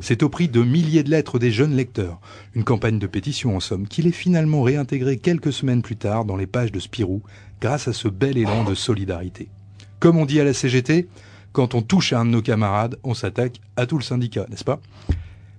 C'est au prix de milliers de lettres des jeunes lecteurs, une campagne de pétition en somme, qu'il est finalement réintégré quelques semaines plus tard dans les pages de Spirou, grâce à ce bel élan de solidarité. Comme on dit à la CGT, quand on touche à un de nos camarades, on s'attaque à tout le syndicat, n'est-ce pas?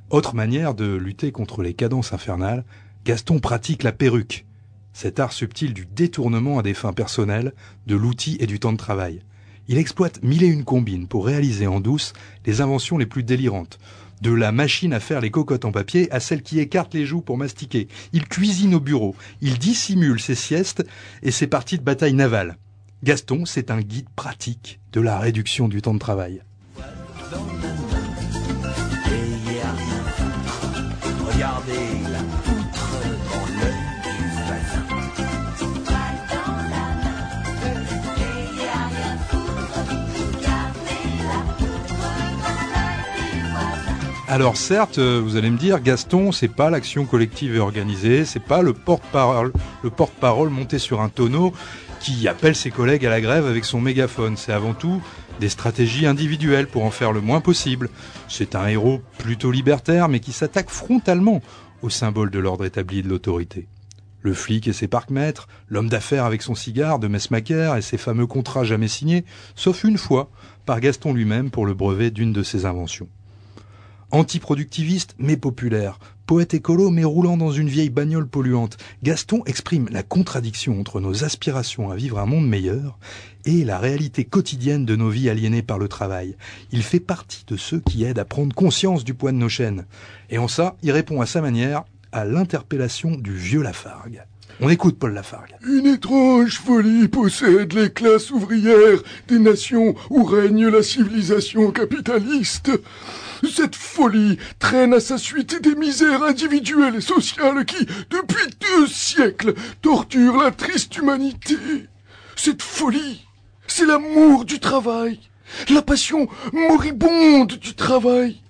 Autre manière de lutter contre les cadences infernales, Gaston pratique la perruque, cet art subtil du détournement à des fins personnelles, de l'outil et du temps de travail. Il exploite mille et une combines pour réaliser en douce les inventions les plus délirantes. De la machine à faire les cocottes en papier à celle qui écarte les joues pour mastiquer. Il cuisine au bureau, il dissimule ses siestes et ses parties de bataille navale. Gaston, c'est un guide pratique de la réduction du temps de travail. Alors certes, euh, vous allez me dire, Gaston, c'est pas l'action collective et organisée, c'est pas le porte-parole monté sur un tonneau qui appelle ses collègues à la grève avec son mégaphone. C'est avant tout des stratégies individuelles pour en faire le moins possible. C'est un héros plutôt libertaire, mais qui s'attaque frontalement au symbole de l'ordre établi de l'autorité. Le flic et ses parcs-mètres, l'homme d'affaires avec son cigare de Messmaker et ses fameux contrats jamais signés, sauf une fois par Gaston lui-même pour le brevet d'une de ses inventions. Antiproductiviste mais populaire, poète écolo mais roulant dans une vieille bagnole polluante, Gaston exprime la contradiction entre nos aspirations à vivre un monde meilleur et la réalité quotidienne de nos vies aliénées par le travail. Il fait partie de ceux qui aident à prendre conscience du poids de nos chaînes. Et en ça, il répond à sa manière à l'interpellation du vieux Lafargue. On écoute Paul Lafargue. Une étrange folie possède les classes ouvrières des nations où règne la civilisation capitaliste. Cette folie traîne à sa suite des misères individuelles et sociales qui, depuis deux siècles, torturent la triste humanité. Cette folie, c'est l'amour du travail, la passion moribonde du travail,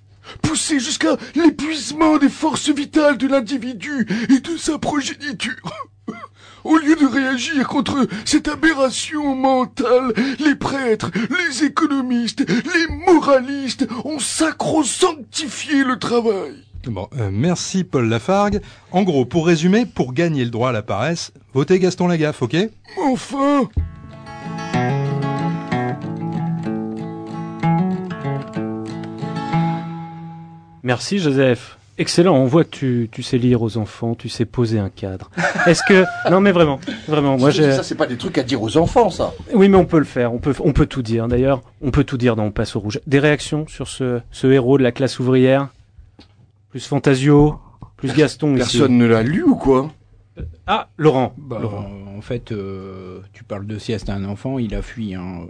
poussée jusqu'à l'épuisement des forces vitales de l'individu et de sa progéniture. Au lieu de réagir contre cette aberration mentale, les prêtres, les économistes, les moralistes ont sacro-sanctifié le travail. Bon, euh, merci Paul Lafargue. En gros, pour résumer, pour gagner le droit à la paresse, votez Gaston Lagaffe, ok? Enfin Merci Joseph. Excellent, on voit que tu, tu sais lire aux enfants, tu sais poser un cadre. Est-ce que... Non mais vraiment, vraiment, moi j'ai... Ça, c'est pas des trucs à dire aux enfants, ça. Oui mais on peut le faire, on peut, on peut tout dire. D'ailleurs, on peut tout dire dans On passe au rouge. Des réactions sur ce, ce héros de la classe ouvrière? Plus Fantasio, plus Gaston ici. Personne ne l'a lu ou quoi? Ah, Laurent. Bah, Laurent. En fait, euh, tu parles de sieste à un enfant, il a fui. Hein.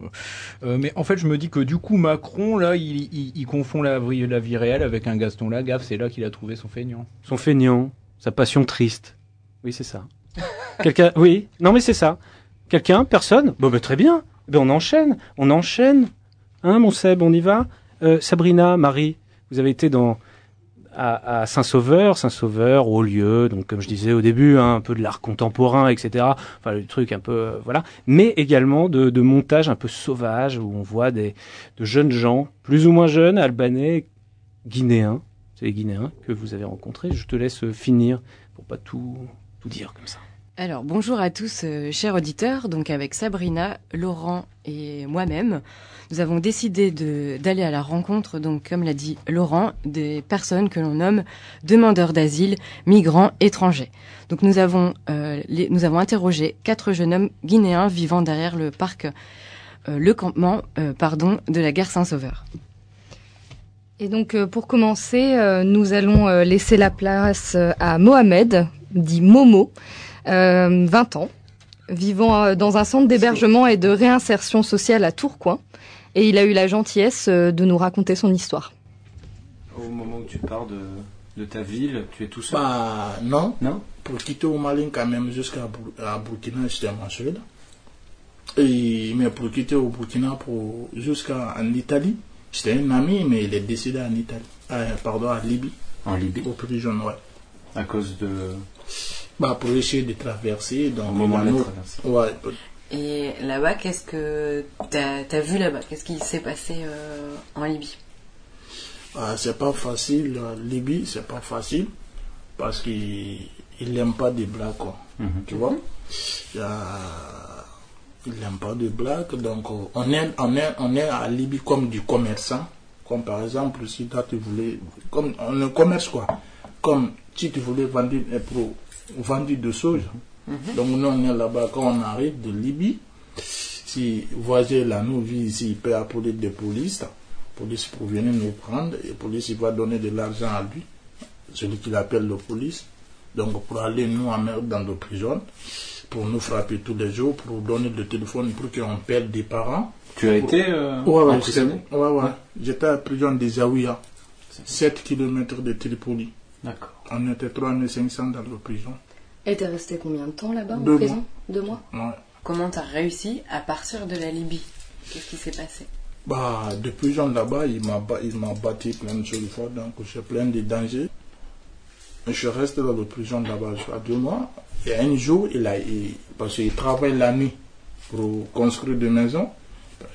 Euh, mais en fait, je me dis que du coup, Macron, là, il, il, il confond la, vie- la vie réelle avec un Gaston Lagaffe. C'est là qu'il a trouvé son feignant. Son feignant, sa passion triste. Oui, c'est ça. Quelqu'un Oui, non mais c'est ça. Quelqu'un Personne Bon, bah, très bien. Ben, on enchaîne, on enchaîne. Hein, mon Seb, on y va Euh, Sabrina, Marie, vous avez été dans à, Saint-Sauveur, Saint-Sauveur, au lieu, donc comme je disais au début, hein, un peu de l'art contemporain, etc. Enfin, le truc un peu, euh, voilà. Mais également de, de montage un peu sauvage où on voit des de jeunes gens, plus ou moins jeunes, albanais, guinéens. C'est les Guinéens que vous avez rencontrés. Je te laisse finir pour pas tout tout dire comme ça. Alors bonjour à tous, euh, chers auditeurs. Donc avec Sabrina, Laurent et moi-même, nous avons décidé d'aller à la rencontre, donc comme l'a dit Laurent, des personnes que l'on nomme demandeurs d'asile, migrants, étrangers. Donc nous avons, euh, nous avons interrogé quatre jeunes hommes guinéens vivant derrière le parc, euh, le campement, euh, pardon, de la gare Saint-Sauveur. Et donc, pour commencer, nous allons laisser la place à Mohamed, dit Momo, euh, 20 ans, vivant euh, dans un centre d'hébergement et de réinsertion sociale à Tourcoing. Et il a eu la gentillesse euh, de nous raconter son histoire. Au moment où tu pars de, de ta ville, tu es tout seul Bah non. Non Pour quitter au Mali quand même jusqu'à Bur- à Burkina, j'étais mensuel. Et, mais pour quitter au Burkina pour jusqu'à en Italie, j'étais un ami, mais il est décédé en Italie. Ah, pardon, en Libye. En Libye Au prison, ouais. À cause de... Bah pour essayer de traverser. Donc. Ouais. Et là-bas, qu'est-ce que t'as as vu là-bas? Qu'est-ce qui s'est passé euh, en Libye? Ah, c'est pas facile, la Libye, c'est pas facile. Parce qu'il il n'aime pas des blagues, quoi. Mhm. Tu vois? Il n'aime pas de blagues, donc euh, on est, on, est, on est à Libye comme du commerçant. Comme par exemple, si toi tu voulais. Comme on est commerce, quoi. Comme si tu voulais vendre, un pro- vendre de soja. Donc nous, on est là-bas quand on arrive de Libye. Si voisin là nous vit ici, il peut appeler des polices. La police pour venir nous prendre et la police il va donner de l'argent à lui, celui qui l'appelle la police. Donc pour aller nous emmerder dans nos prisons, pour nous frapper tous les jours, pour donner le téléphone pour qu'on perde des parents. Tu as Pour- été, euh, ouais, ouais, emprisonné? Ouais, ouais. J'étais à la prison des Zawiya, 7 km de Tripoli. D'accord. On était 3500 dans la prison. Et t'es resté combien de temps là-bas en prison mois. Deux mois Ouais. Comment t'as réussi à partir de la Libye? Qu'est-ce qui s'est passé? Bah, de prison là-bas, il m'a il m'a battu plein de choses fois, donc j'ai plein de dangers. Je reste dans la prison là-bas à deux mois. Et un jour, il a, il- parce qu'il travaille la nuit pour construire des maisons,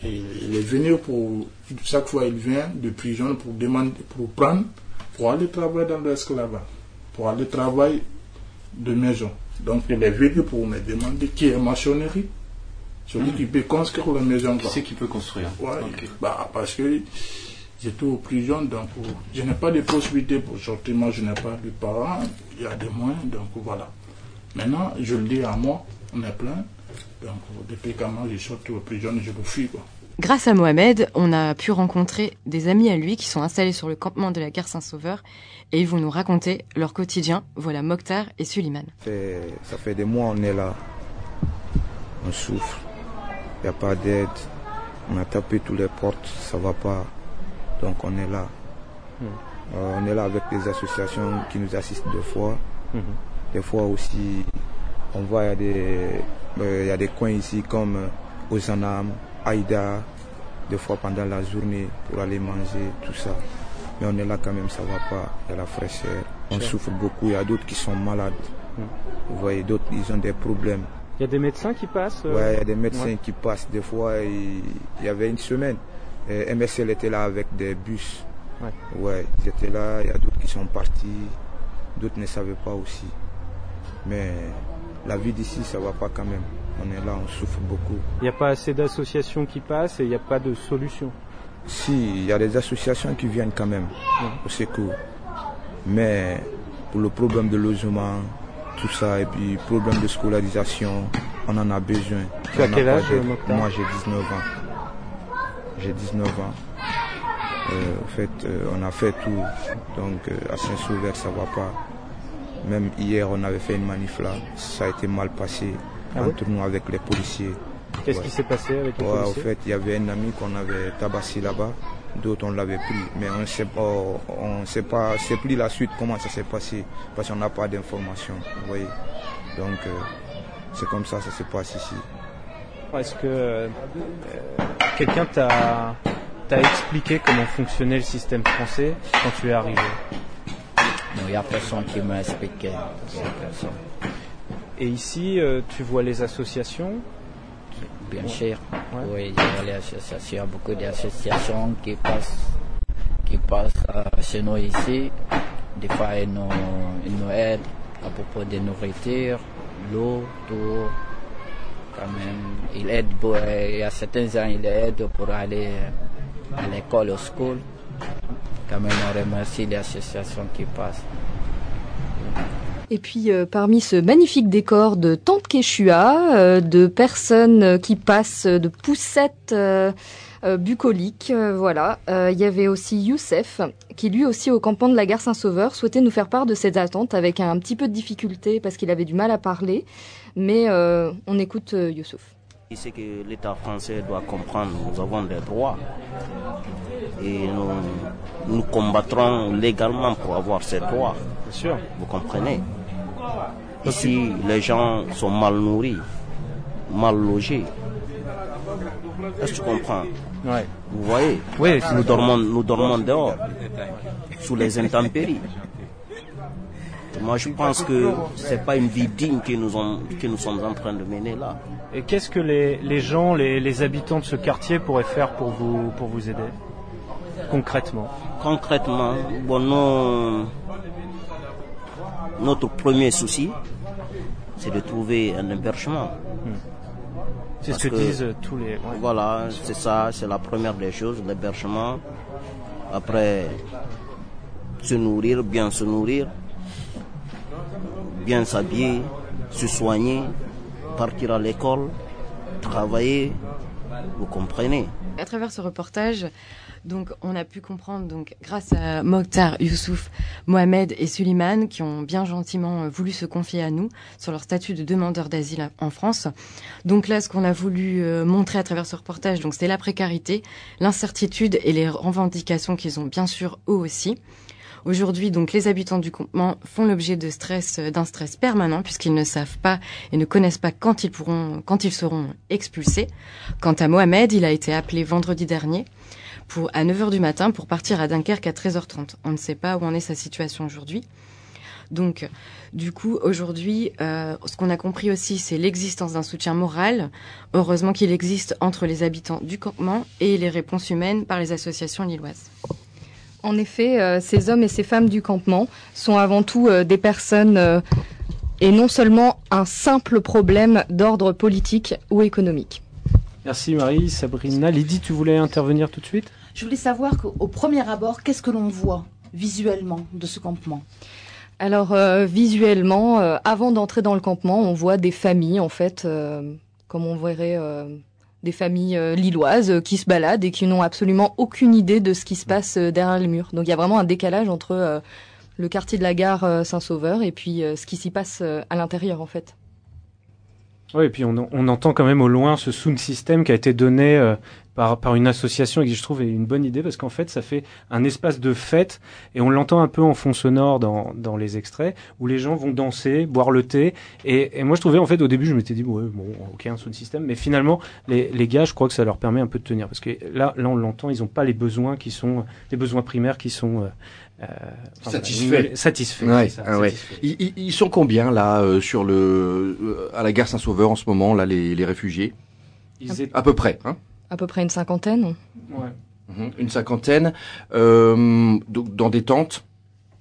et il est venu pour, chaque fois il vient de prison pour demander, pour prendre, pour aller travailler dans l'esclavage, pour aller travailler de maison. Donc il est venu pour me demander qui est maçonnerie. Celui Hmm. qui peut construire la maison. Qui c'est qui peut construire Ouais, bah, parce que j'étais au prison, donc euh, je n'ai pas de possibilité pour sortir. Moi, je n'ai pas de parents, il y a des moyens, donc voilà. Maintenant, je le dis à moi, on est plein. Donc, euh, depuis que moi, je suis sorti au prison, je me fuis. Quoi. Grâce à Mohamed, on a pu rencontrer des amis à lui qui sont installés sur le campement de la gare Saint-Sauveur et ils vont nous raconter leur quotidien. Voilà Mokhtar et Suliman. fait- ça fait des mois on est là. On souffre. Il n'y a pas d'aide. On a tapé toutes les portes, ça va pas. Donc on est là. Euh, on est là avec des associations qui nous assistent des fois. Mhm. Des fois aussi, on voit, il y, a des, euh, il y a des coins ici comme euh, Ozanam, Aïda, des fois pendant la journée pour aller manger, tout ça. Mais on est là quand même, ça va pas. Il y a la fraîcheur. On souffre beaucoup. Il y a d'autres qui sont malades. Vous voyez, d'autres, ils ont des problèmes. Il y a des médecins qui passent euh, Ouais, il y a des médecins ouais. qui passent. Des fois, il, il y avait une semaine. euh, MSL était là avec des bus. Ouais. Ouais, ils étaient là. Il y a d'autres qui sont partis. D'autres ne savaient pas aussi. Mais la vie d'ici, ça va pas quand même. On est là, on souffre beaucoup. Il n'y a pas assez d'associations qui passent et il n'y a pas de solution. Si, il y a des associations qui viennent quand même au secours. Mais pour le problème de logement, tout ça, et puis problème de scolarisation, on en a besoin. Tu as quel âge, Moi, j'ai 19 ans. J'ai 19 ans. Euh, en fait, euh, on a fait tout. Donc, euh, à Saint-Sauveur, ça va pas. Même hier, on avait fait une manif là. Ça a été mal passé Ah entre ouais nous avec les policiers. Qu'est-ce qui s'est passé avec les Ouais, policiers Au fait, il y avait un ami qu'on avait tabassé là-bas. D'autres, on l'avait pris. Mais on ne sait pas, on sait pas, c'est plus la suite, comment ça s'est passé. Parce qu'on n'a pas d'informations. Vous voyez. Donc, euh, c'est comme ça, ça se passe ici. Est-ce que euh, quelqu'un t'a t'a expliqué comment fonctionnait le système français quand tu es arrivé? Non, il n'y a personne qui m'a expliqué. Il y a personne. Et ici, euh, tu vois les associations Bien Ouais. sûr. Ouais. Oui, il y a les associations, beaucoup d'associations qui passent, qui passent euh, chez nous ici. Des fois, ils nous, ils nous aident à propos de nourriture, l'eau, tout. Quand même, ils aident, pour- il y a certains gens, ils aident pour aller à l'école, au school. Quand même, on remercie les associations qui passent. Et puis euh, parmi ce magnifique décor de tente Quechua, euh, de personnes euh, qui passent de poussettes euh, euh, bucoliques, euh, voilà, euh, il y avait aussi Youssef qui lui aussi au campement de la gare Saint-Sauveur souhaitait nous faire part de ses attentes avec un, petit peu de difficulté parce qu'il avait du mal à parler, mais euh, on écoute euh, Youssouf. C'est que l'État français doit comprendre, nous avons des droits et nous, nous combattrons légalement pour avoir ces droits. Bien sûr. Vous comprenez? Ici, les gens sont mal nourris, mal logés. Est-ce que tu comprends? Ouais. Vous voyez? Oui, nous dormons, nous dormons dehors, sous les intempéries. Moi, je pense que c'est pas une vie digne que nous, en- que nous sommes en train de mener là. Et qu'est-ce que les, les gens, les, les habitants de ce quartier pourraient faire pour vous, pour vous aider Concrètement? Concrètement, bon, nous- notre premier souci, c'est de trouver un hébergement. C'est ce que disent tous les- ouais. Voilà, c'est ça, c'est la première des choses, l'hébergement. Après, se nourrir, bien se nourrir, bien s'habiller, se soigner, partir à l'école, travailler. Vous comprenez À travers ce reportage, donc, on a pu comprendre, donc, grâce à Mokhtar, Youssouf, Mohamed et Suleiman, qui ont bien gentiment euh, voulu se confier à nous sur leur statut de demandeur d'asile en France. Donc là, ce qu'on a voulu euh, montrer à travers ce reportage, donc, c'était la précarité, l'incertitude et les revendications qu'ils ont bien sûr eux aussi. Aujourd'hui, donc, les habitants du campement font l'objet de stress, euh, d'un stress permanent puisqu'ils ne savent pas et ne connaissent pas quand ils pourront, quand ils seront expulsés. Quant à Mohamed, il a été appelé vendredi dernier pour, à 9h du matin pour partir à Dunkerque à 13h30. On ne sait pas où en est sa situation aujourd'hui. Donc, du coup, aujourd'hui, euh, ce qu'on a compris aussi, c'est l'existence d'un soutien moral. Heureusement qu'il existe entre les habitants du campement et les réponses humaines par les associations lilloises. En effet, euh, ces hommes et ces femmes du campement sont avant tout euh, des personnes et non seulement un simple problème d'ordre politique ou économique. Merci Marie, Sabrina. Lydie, tu voulais intervenir tout de suite? Je voulais savoir qu'au premier abord, qu'est-ce que l'on voit visuellement de ce campement? Alors euh, visuellement, euh, avant d'entrer dans le campement, on voit des familles en fait, euh, comme on verrait euh, des familles euh, lilloises euh, qui se baladent et qui n'ont absolument aucune idée de ce qui se passe euh, derrière les murs. Donc il y a vraiment un décalage entre euh, le quartier de la gare euh, Saint-Sauveur et puis euh, ce qui s'y passe euh, à l'intérieur en fait. Oui, et puis on, on entend quand même au loin ce sound system qui a été donné euh, par, par une association et qui je trouve est une bonne idée parce qu'en fait ça fait un espace de fête et on l'entend un peu en fond sonore dans, dans les extraits où les gens vont danser, boire le thé et, et moi je trouvais en fait au début je m'étais dit ouais, bon ok un sound system mais finalement les, les gars je crois que ça leur permet un peu de tenir parce que là là on l'entend ils ont pas les besoins qui sont les besoins primaires qui sont euh, euh, enfin, Satisfait. Ouais, ça, ah ouais. Ils, sont combien là euh, sur le euh, à la gare Saint-Sauveur en ce moment là les, les réfugiés? Ils étaient- À peu près, hein À peu près une cinquantaine. Mhm, Une cinquantaine euh, donc dans des tentes?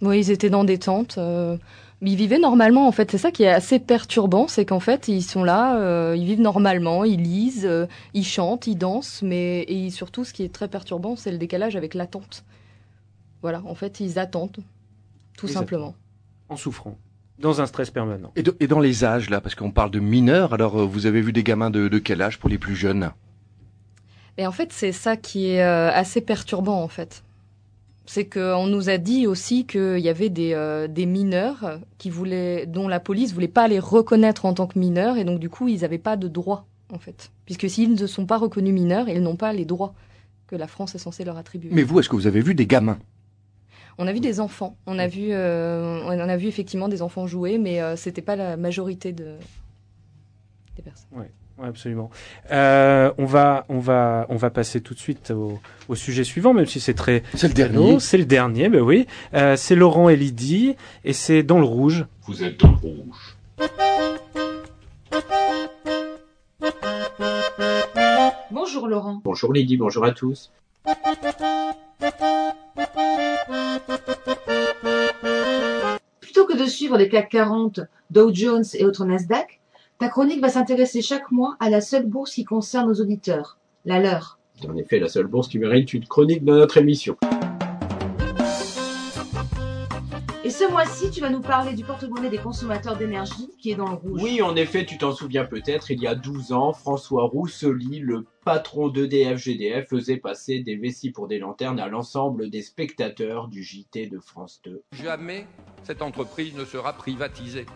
Oui, ils étaient dans des tentes. euh, ils vivaient normalement, en fait. C'est ça qui est assez perturbant, c'est qu'en fait, ils sont là, euh, ils vivent normalement, ils lisent, euh, ils chantent, ils dansent, mais et surtout, ce qui est très perturbant, c'est le décalage avec l'attente. Voilà, en fait, ils attendent, tout Ils simplement. en souffrant dans un stress permanent. Et, de- et dans les âges là parce qu'on parle de mineurs alors euh, vous avez vu des gamins de, de quel âge pour les plus jeunes? Et en fait, c'est ça qui est euh, assez perturbant, en fait. C'est qu'on nous a dit aussi qu'il y avait des, euh, des mineurs qui voulaient, dont la police voulait pas les reconnaître en tant que mineurs, et donc du coup, ils n'avaient pas de droits, en fait. Puisque s'ils ne sont pas reconnus mineurs, ils n'ont pas les droits que la France est censée leur attribuer. Mais vous est-ce que vous avez vu des gamins? On a vu des enfants. On a vu, euh, on a vu effectivement des enfants jouer, mais euh, c'était pas la majorité de, des personnes. Ouais, ouais, absolument. Euh, on va, on va, on va passer tout de suite au, au sujet suivant, même si c'est très. C'est le dernier. C'est le dernier, ben oui. Euh, c'est Laurent et Lydie, et c'est dans le rouge. Vous êtes dans le rouge. Bonjour Laurent. Bonjour Lydie, bonjour à tous. Suivre les CAC 40, Dow Jones et autres Nasdaq, ta chronique va s'intéresser chaque mois à la seule bourse qui concerne nos auditeurs, la leur. En effet la seule bourse qui mérite une chronique dans notre émission. Ce mois-ci, tu vas nous parler du porte-monnaie des consommateurs d'énergie qui est dans le rouge. Oui, en effet, tu t'en souviens peut-être, il y a 12 ans, François Roussely, le patron d'EDF GDF, faisait passer des vessies pour des lanternes à l'ensemble des spectateurs du JT de France 2. Jamais cette entreprise ne sera privatisée.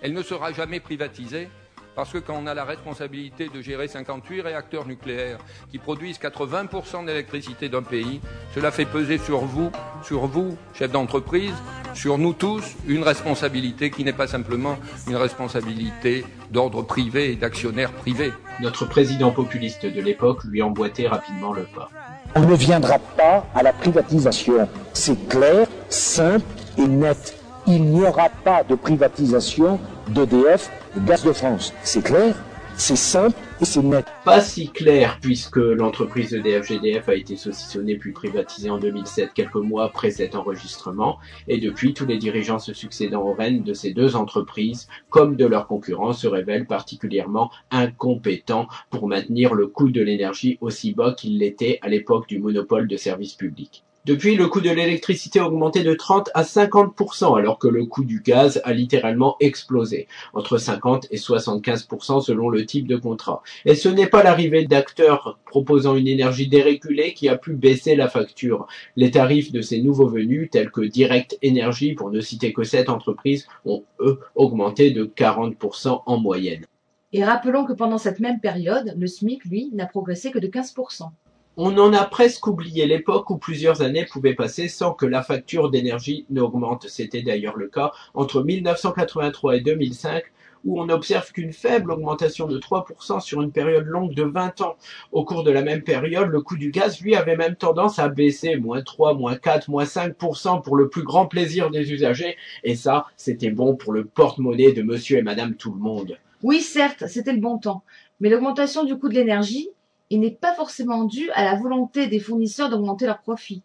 Elle ne sera jamais privatisée parce que quand on a la responsabilité de gérer 58 réacteurs nucléaires qui produisent 80% de l'électricité d'un pays, cela fait peser sur vous, sur vous, chef d'entreprise, sur nous tous, une responsabilité qui n'est pas simplement une responsabilité d'ordre privé et d'actionnaires privés. Notre président populiste de l'époque lui emboîtait rapidement le pas. On ne viendra pas à la privatisation. C'est clair, simple et net. Il n'y aura pas de privatisation d'EDF, de Gaz de France. C'est clair, c'est simple et c'est net. Pas si clair puisque l'entreprise EDF GDF a été saucissonnée puis privatisée en 2007, quelques mois après cet enregistrement, et depuis tous les dirigeants se succédant aux rênes de ces deux entreprises, comme de leurs concurrents, se révèlent particulièrement incompétents pour maintenir le coût de l'énergie aussi bas qu'il l'était à l'époque du monopole de services publics. Depuis, le coût de l'électricité a augmenté de 30 à 50%, alors que le coût du gaz a littéralement explosé, entre 50 et 75% selon le type de contrat. Et ce n'est pas l'arrivée d'acteurs proposant une énergie dérégulée qui a pu baisser la facture. Les tarifs de ces nouveaux venus, tels que Direct Energy, pour ne citer que cette entreprise, ont, eux, augmenté de 40% en moyenne. Et rappelons que pendant cette même période, le SMIC, lui, n'a progressé que de 15%. On en a presque oublié l'époque où plusieurs années pouvaient passer sans que la facture d'énergie n'augmente. C'était d'ailleurs le cas entre 1983 et 2005 où on n'observe qu'une faible augmentation de 3% sur une période longue de 20 ans. Au cours de la même période, le coût du gaz, lui, avait même tendance à baisser, moins 3, moins 4, moins 5% pour le plus grand plaisir des usagers. Et ça, c'était bon pour le porte-monnaie de monsieur et madame tout le monde. Oui, certes, c'était le bon temps. Mais l'augmentation du coût de l'énergie, il n'est pas forcément dû à la volonté des fournisseurs d'augmenter leurs profits.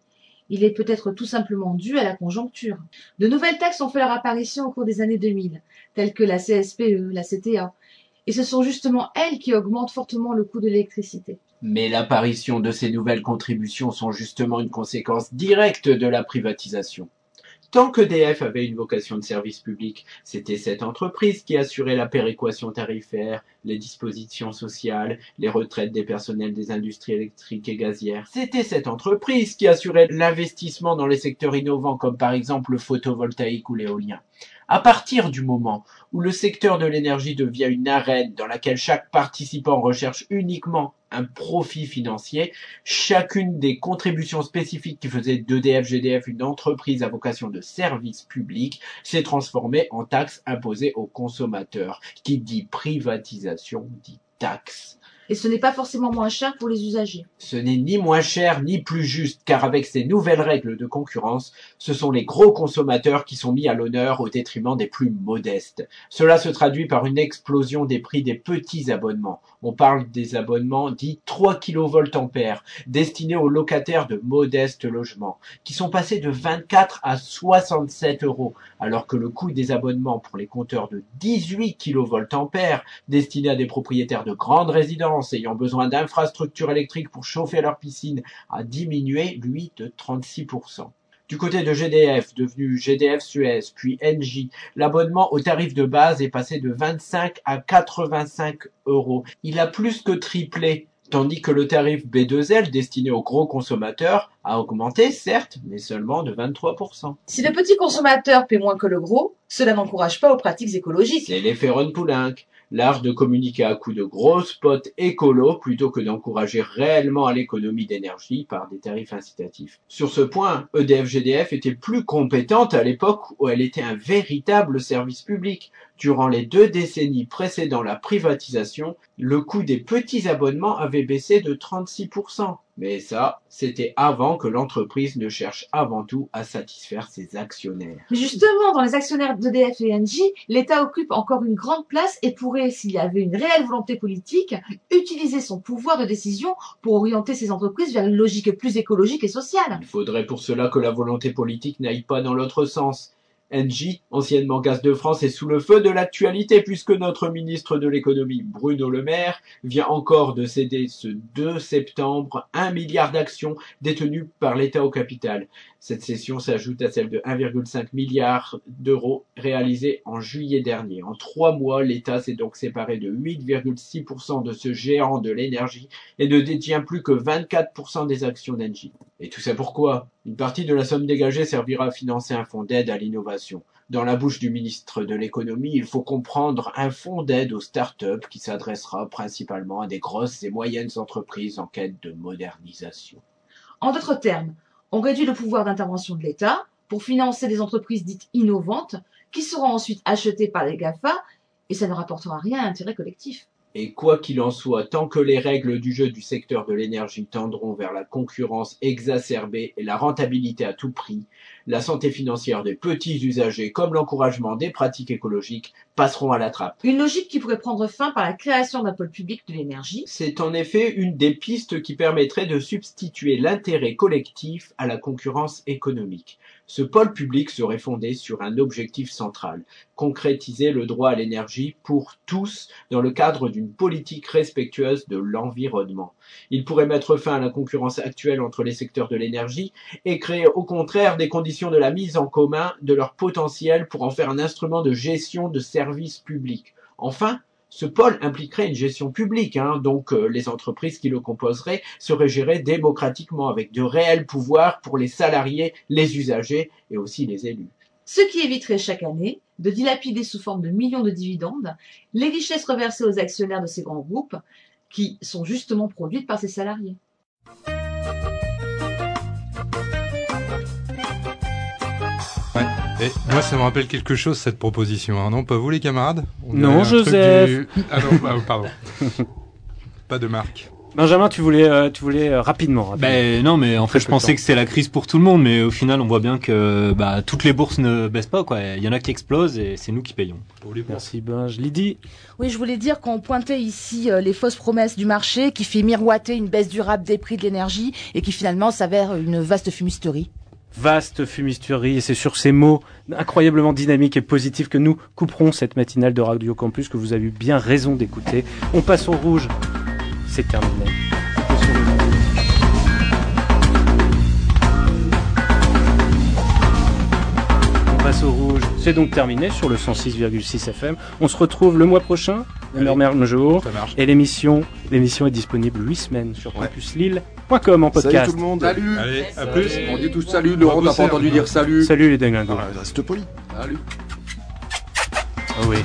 Il est peut-être tout simplement dû à la conjoncture. De nouvelles taxes ont fait leur apparition au cours des années 2000, telles que la CSPE, la CTA, et ce sont justement elles qui augmentent fortement le coût de l'électricité. Mais l'apparition de ces nouvelles contributions sont justement une conséquence directe de la privatisation. Tant qu'EDF avait une vocation de service public, c'était cette entreprise qui assurait la péréquation tarifaire, les dispositions sociales, les retraites des personnels des industries électriques et gazières. C'était cette entreprise qui assurait l'investissement dans les secteurs innovants comme par exemple le photovoltaïque ou l'éolien. À partir du moment où le secteur de l'énergie devient une arène dans laquelle chaque participant recherche uniquement un profit financier. Chacune des contributions spécifiques qui faisaient d'EDF GDF une entreprise à vocation de service public s'est transformée en taxe imposée aux consommateurs. Qui dit privatisation dit taxe. Et ce n'est pas forcément moins cher pour les usagers. Ce n'est ni moins cher ni plus juste, car avec ces nouvelles règles de concurrence, ce sont les gros consommateurs qui sont mis à l'honneur au détriment des plus modestes. Cela se traduit par une explosion des prix des petits abonnements. On parle des abonnements dits 3 kVA, destinés aux locataires de modestes logements, qui sont passés de 24 à 67 euros, alors que le coût des abonnements pour les compteurs de 18 kVA, destinés à des propriétaires de grandes résidences, ayant besoin d'infrastructures électriques pour chauffer leur piscine a diminué, lui, de 36%. Du côté de GDF, devenu GDF Suez, puis Engie, l'abonnement au tarif de base est passé de 25 à 85 euros. Il a plus que triplé, tandis que le tarif B2L destiné aux gros consommateurs a augmenté, certes, mais seulement de 23%. Si le petit consommateur paie moins que le gros, cela n'encourage pas aux pratiques écologiques. C'est l'effet Ron Poulenc l'art de communiquer à coups de gros spots écolos plutôt que d'encourager réellement à l'économie d'énergie par des tarifs incitatifs. Sur ce point, EDF-GDF était plus compétente à l'époque où elle était un véritable service public. Durant les deux décennies précédant la privatisation, le coût des petits abonnements avait baissé de 36%. Mais ça, c'était avant que l'entreprise ne cherche avant tout à satisfaire ses actionnaires. Mais justement, dans les actionnaires d'EDF et Engie, l'État occupe encore une grande place et pourrait, s'il y avait une réelle volonté politique, utiliser son pouvoir de décision pour orienter ces entreprises vers une logique plus écologique et sociale. Il faudrait pour cela que la volonté politique n'aille pas dans l'autre sens. Engie, anciennement Gaz de France, est sous le feu de l'actualité puisque notre ministre de l'économie, Bruno Le Maire, vient encore de céder ce 2 septembre un milliard d'actions détenues par l'État au capital. Cette cession s'ajoute à celle de 1,5 milliard d'euros réalisée en juillet dernier. En trois mois, l'État s'est donc séparé de 8,6% de ce géant de l'énergie et ne détient plus que 24% des actions d'Engie. Et tout ça pourquoi Une partie de la somme dégagée servira à financer un fonds d'aide à l'innovation. Dans la bouche du ministre de l'économie, il faut comprendre un fonds d'aide aux start-up qui s'adressera principalement à des grosses et moyennes entreprises en quête de modernisation. En d'autres termes, on réduit le pouvoir d'intervention de l'État pour financer des entreprises dites innovantes qui seront ensuite achetées par les GAFA et ça ne rapportera rien à l'intérêt collectif. Et quoi qu'il en soit, tant que les règles du jeu du secteur de l'énergie tendront vers la concurrence exacerbée et la rentabilité à tout prix, la santé financière des petits usagers comme l'encouragement des pratiques écologiques passeront à la trappe. Une logique qui pourrait prendre fin par la création d'un pôle public de l'énergie. C'est en effet une des pistes qui permettrait de substituer l'intérêt collectif à la concurrence économique. Ce pôle public serait fondé sur un objectif central, concrétiser le droit à l'énergie pour tous dans le cadre d'une politique respectueuse de l'environnement. Il pourrait mettre fin à la concurrence actuelle entre les secteurs de l'énergie et créer au contraire des conditions de la mise en commun de leur potentiel pour en faire un instrument de gestion de services publics. Enfin, ce pôle impliquerait une gestion publique, hein, donc euh, les entreprises qui le composeraient seraient gérées démocratiquement avec de réels pouvoirs pour les salariés, les usagers et aussi les élus. Ce qui éviterait chaque année de dilapider sous forme de millions de dividendes les richesses reversées aux actionnaires de ces grands groupes qui sont justement produites par ces salariés. Ouais. Et moi, ça me rappelle quelque chose, cette proposition. hein, non, pas vous, les camarades? On Non, Joseph. du- Ah non, bah, pardon. pas de marque. Benjamin, tu voulais, euh, tu voulais euh, rapidement. rapidement. Ben non, mais en fait, je pensais que c'était la crise pour tout le monde, mais au final, on voit bien que bah, toutes les bourses ne baissent pas. Quoi. Il y en a qui explosent et c'est nous qui payons. Merci Benj. Lydie Oui, je voulais dire qu'on pointait ici euh, les fausses promesses du marché qui fait miroiter une baisse durable des prix de l'énergie et qui finalement s'avère une vaste fumisterie. Vaste fumisterie, et c'est sur ces mots incroyablement dynamiques et positifs que nous couperons cette matinale de Radio Campus que vous avez eu bien raison d'écouter. On passe au rouge, c'est terminé. On passe au rouge, c'est donc terminé sur le 106,6 FM. On se retrouve le mois prochain, le même jour. Et l'émission, l'émission est disponible 8 semaines sur campuslille.com en podcast. Salut tout le monde. Salut. Allez, à plus. On dit tous salut. Laurent, t'as pas entendu dire salut. Salut les dingingos. Ah, reste poli. Salut. Ah oui.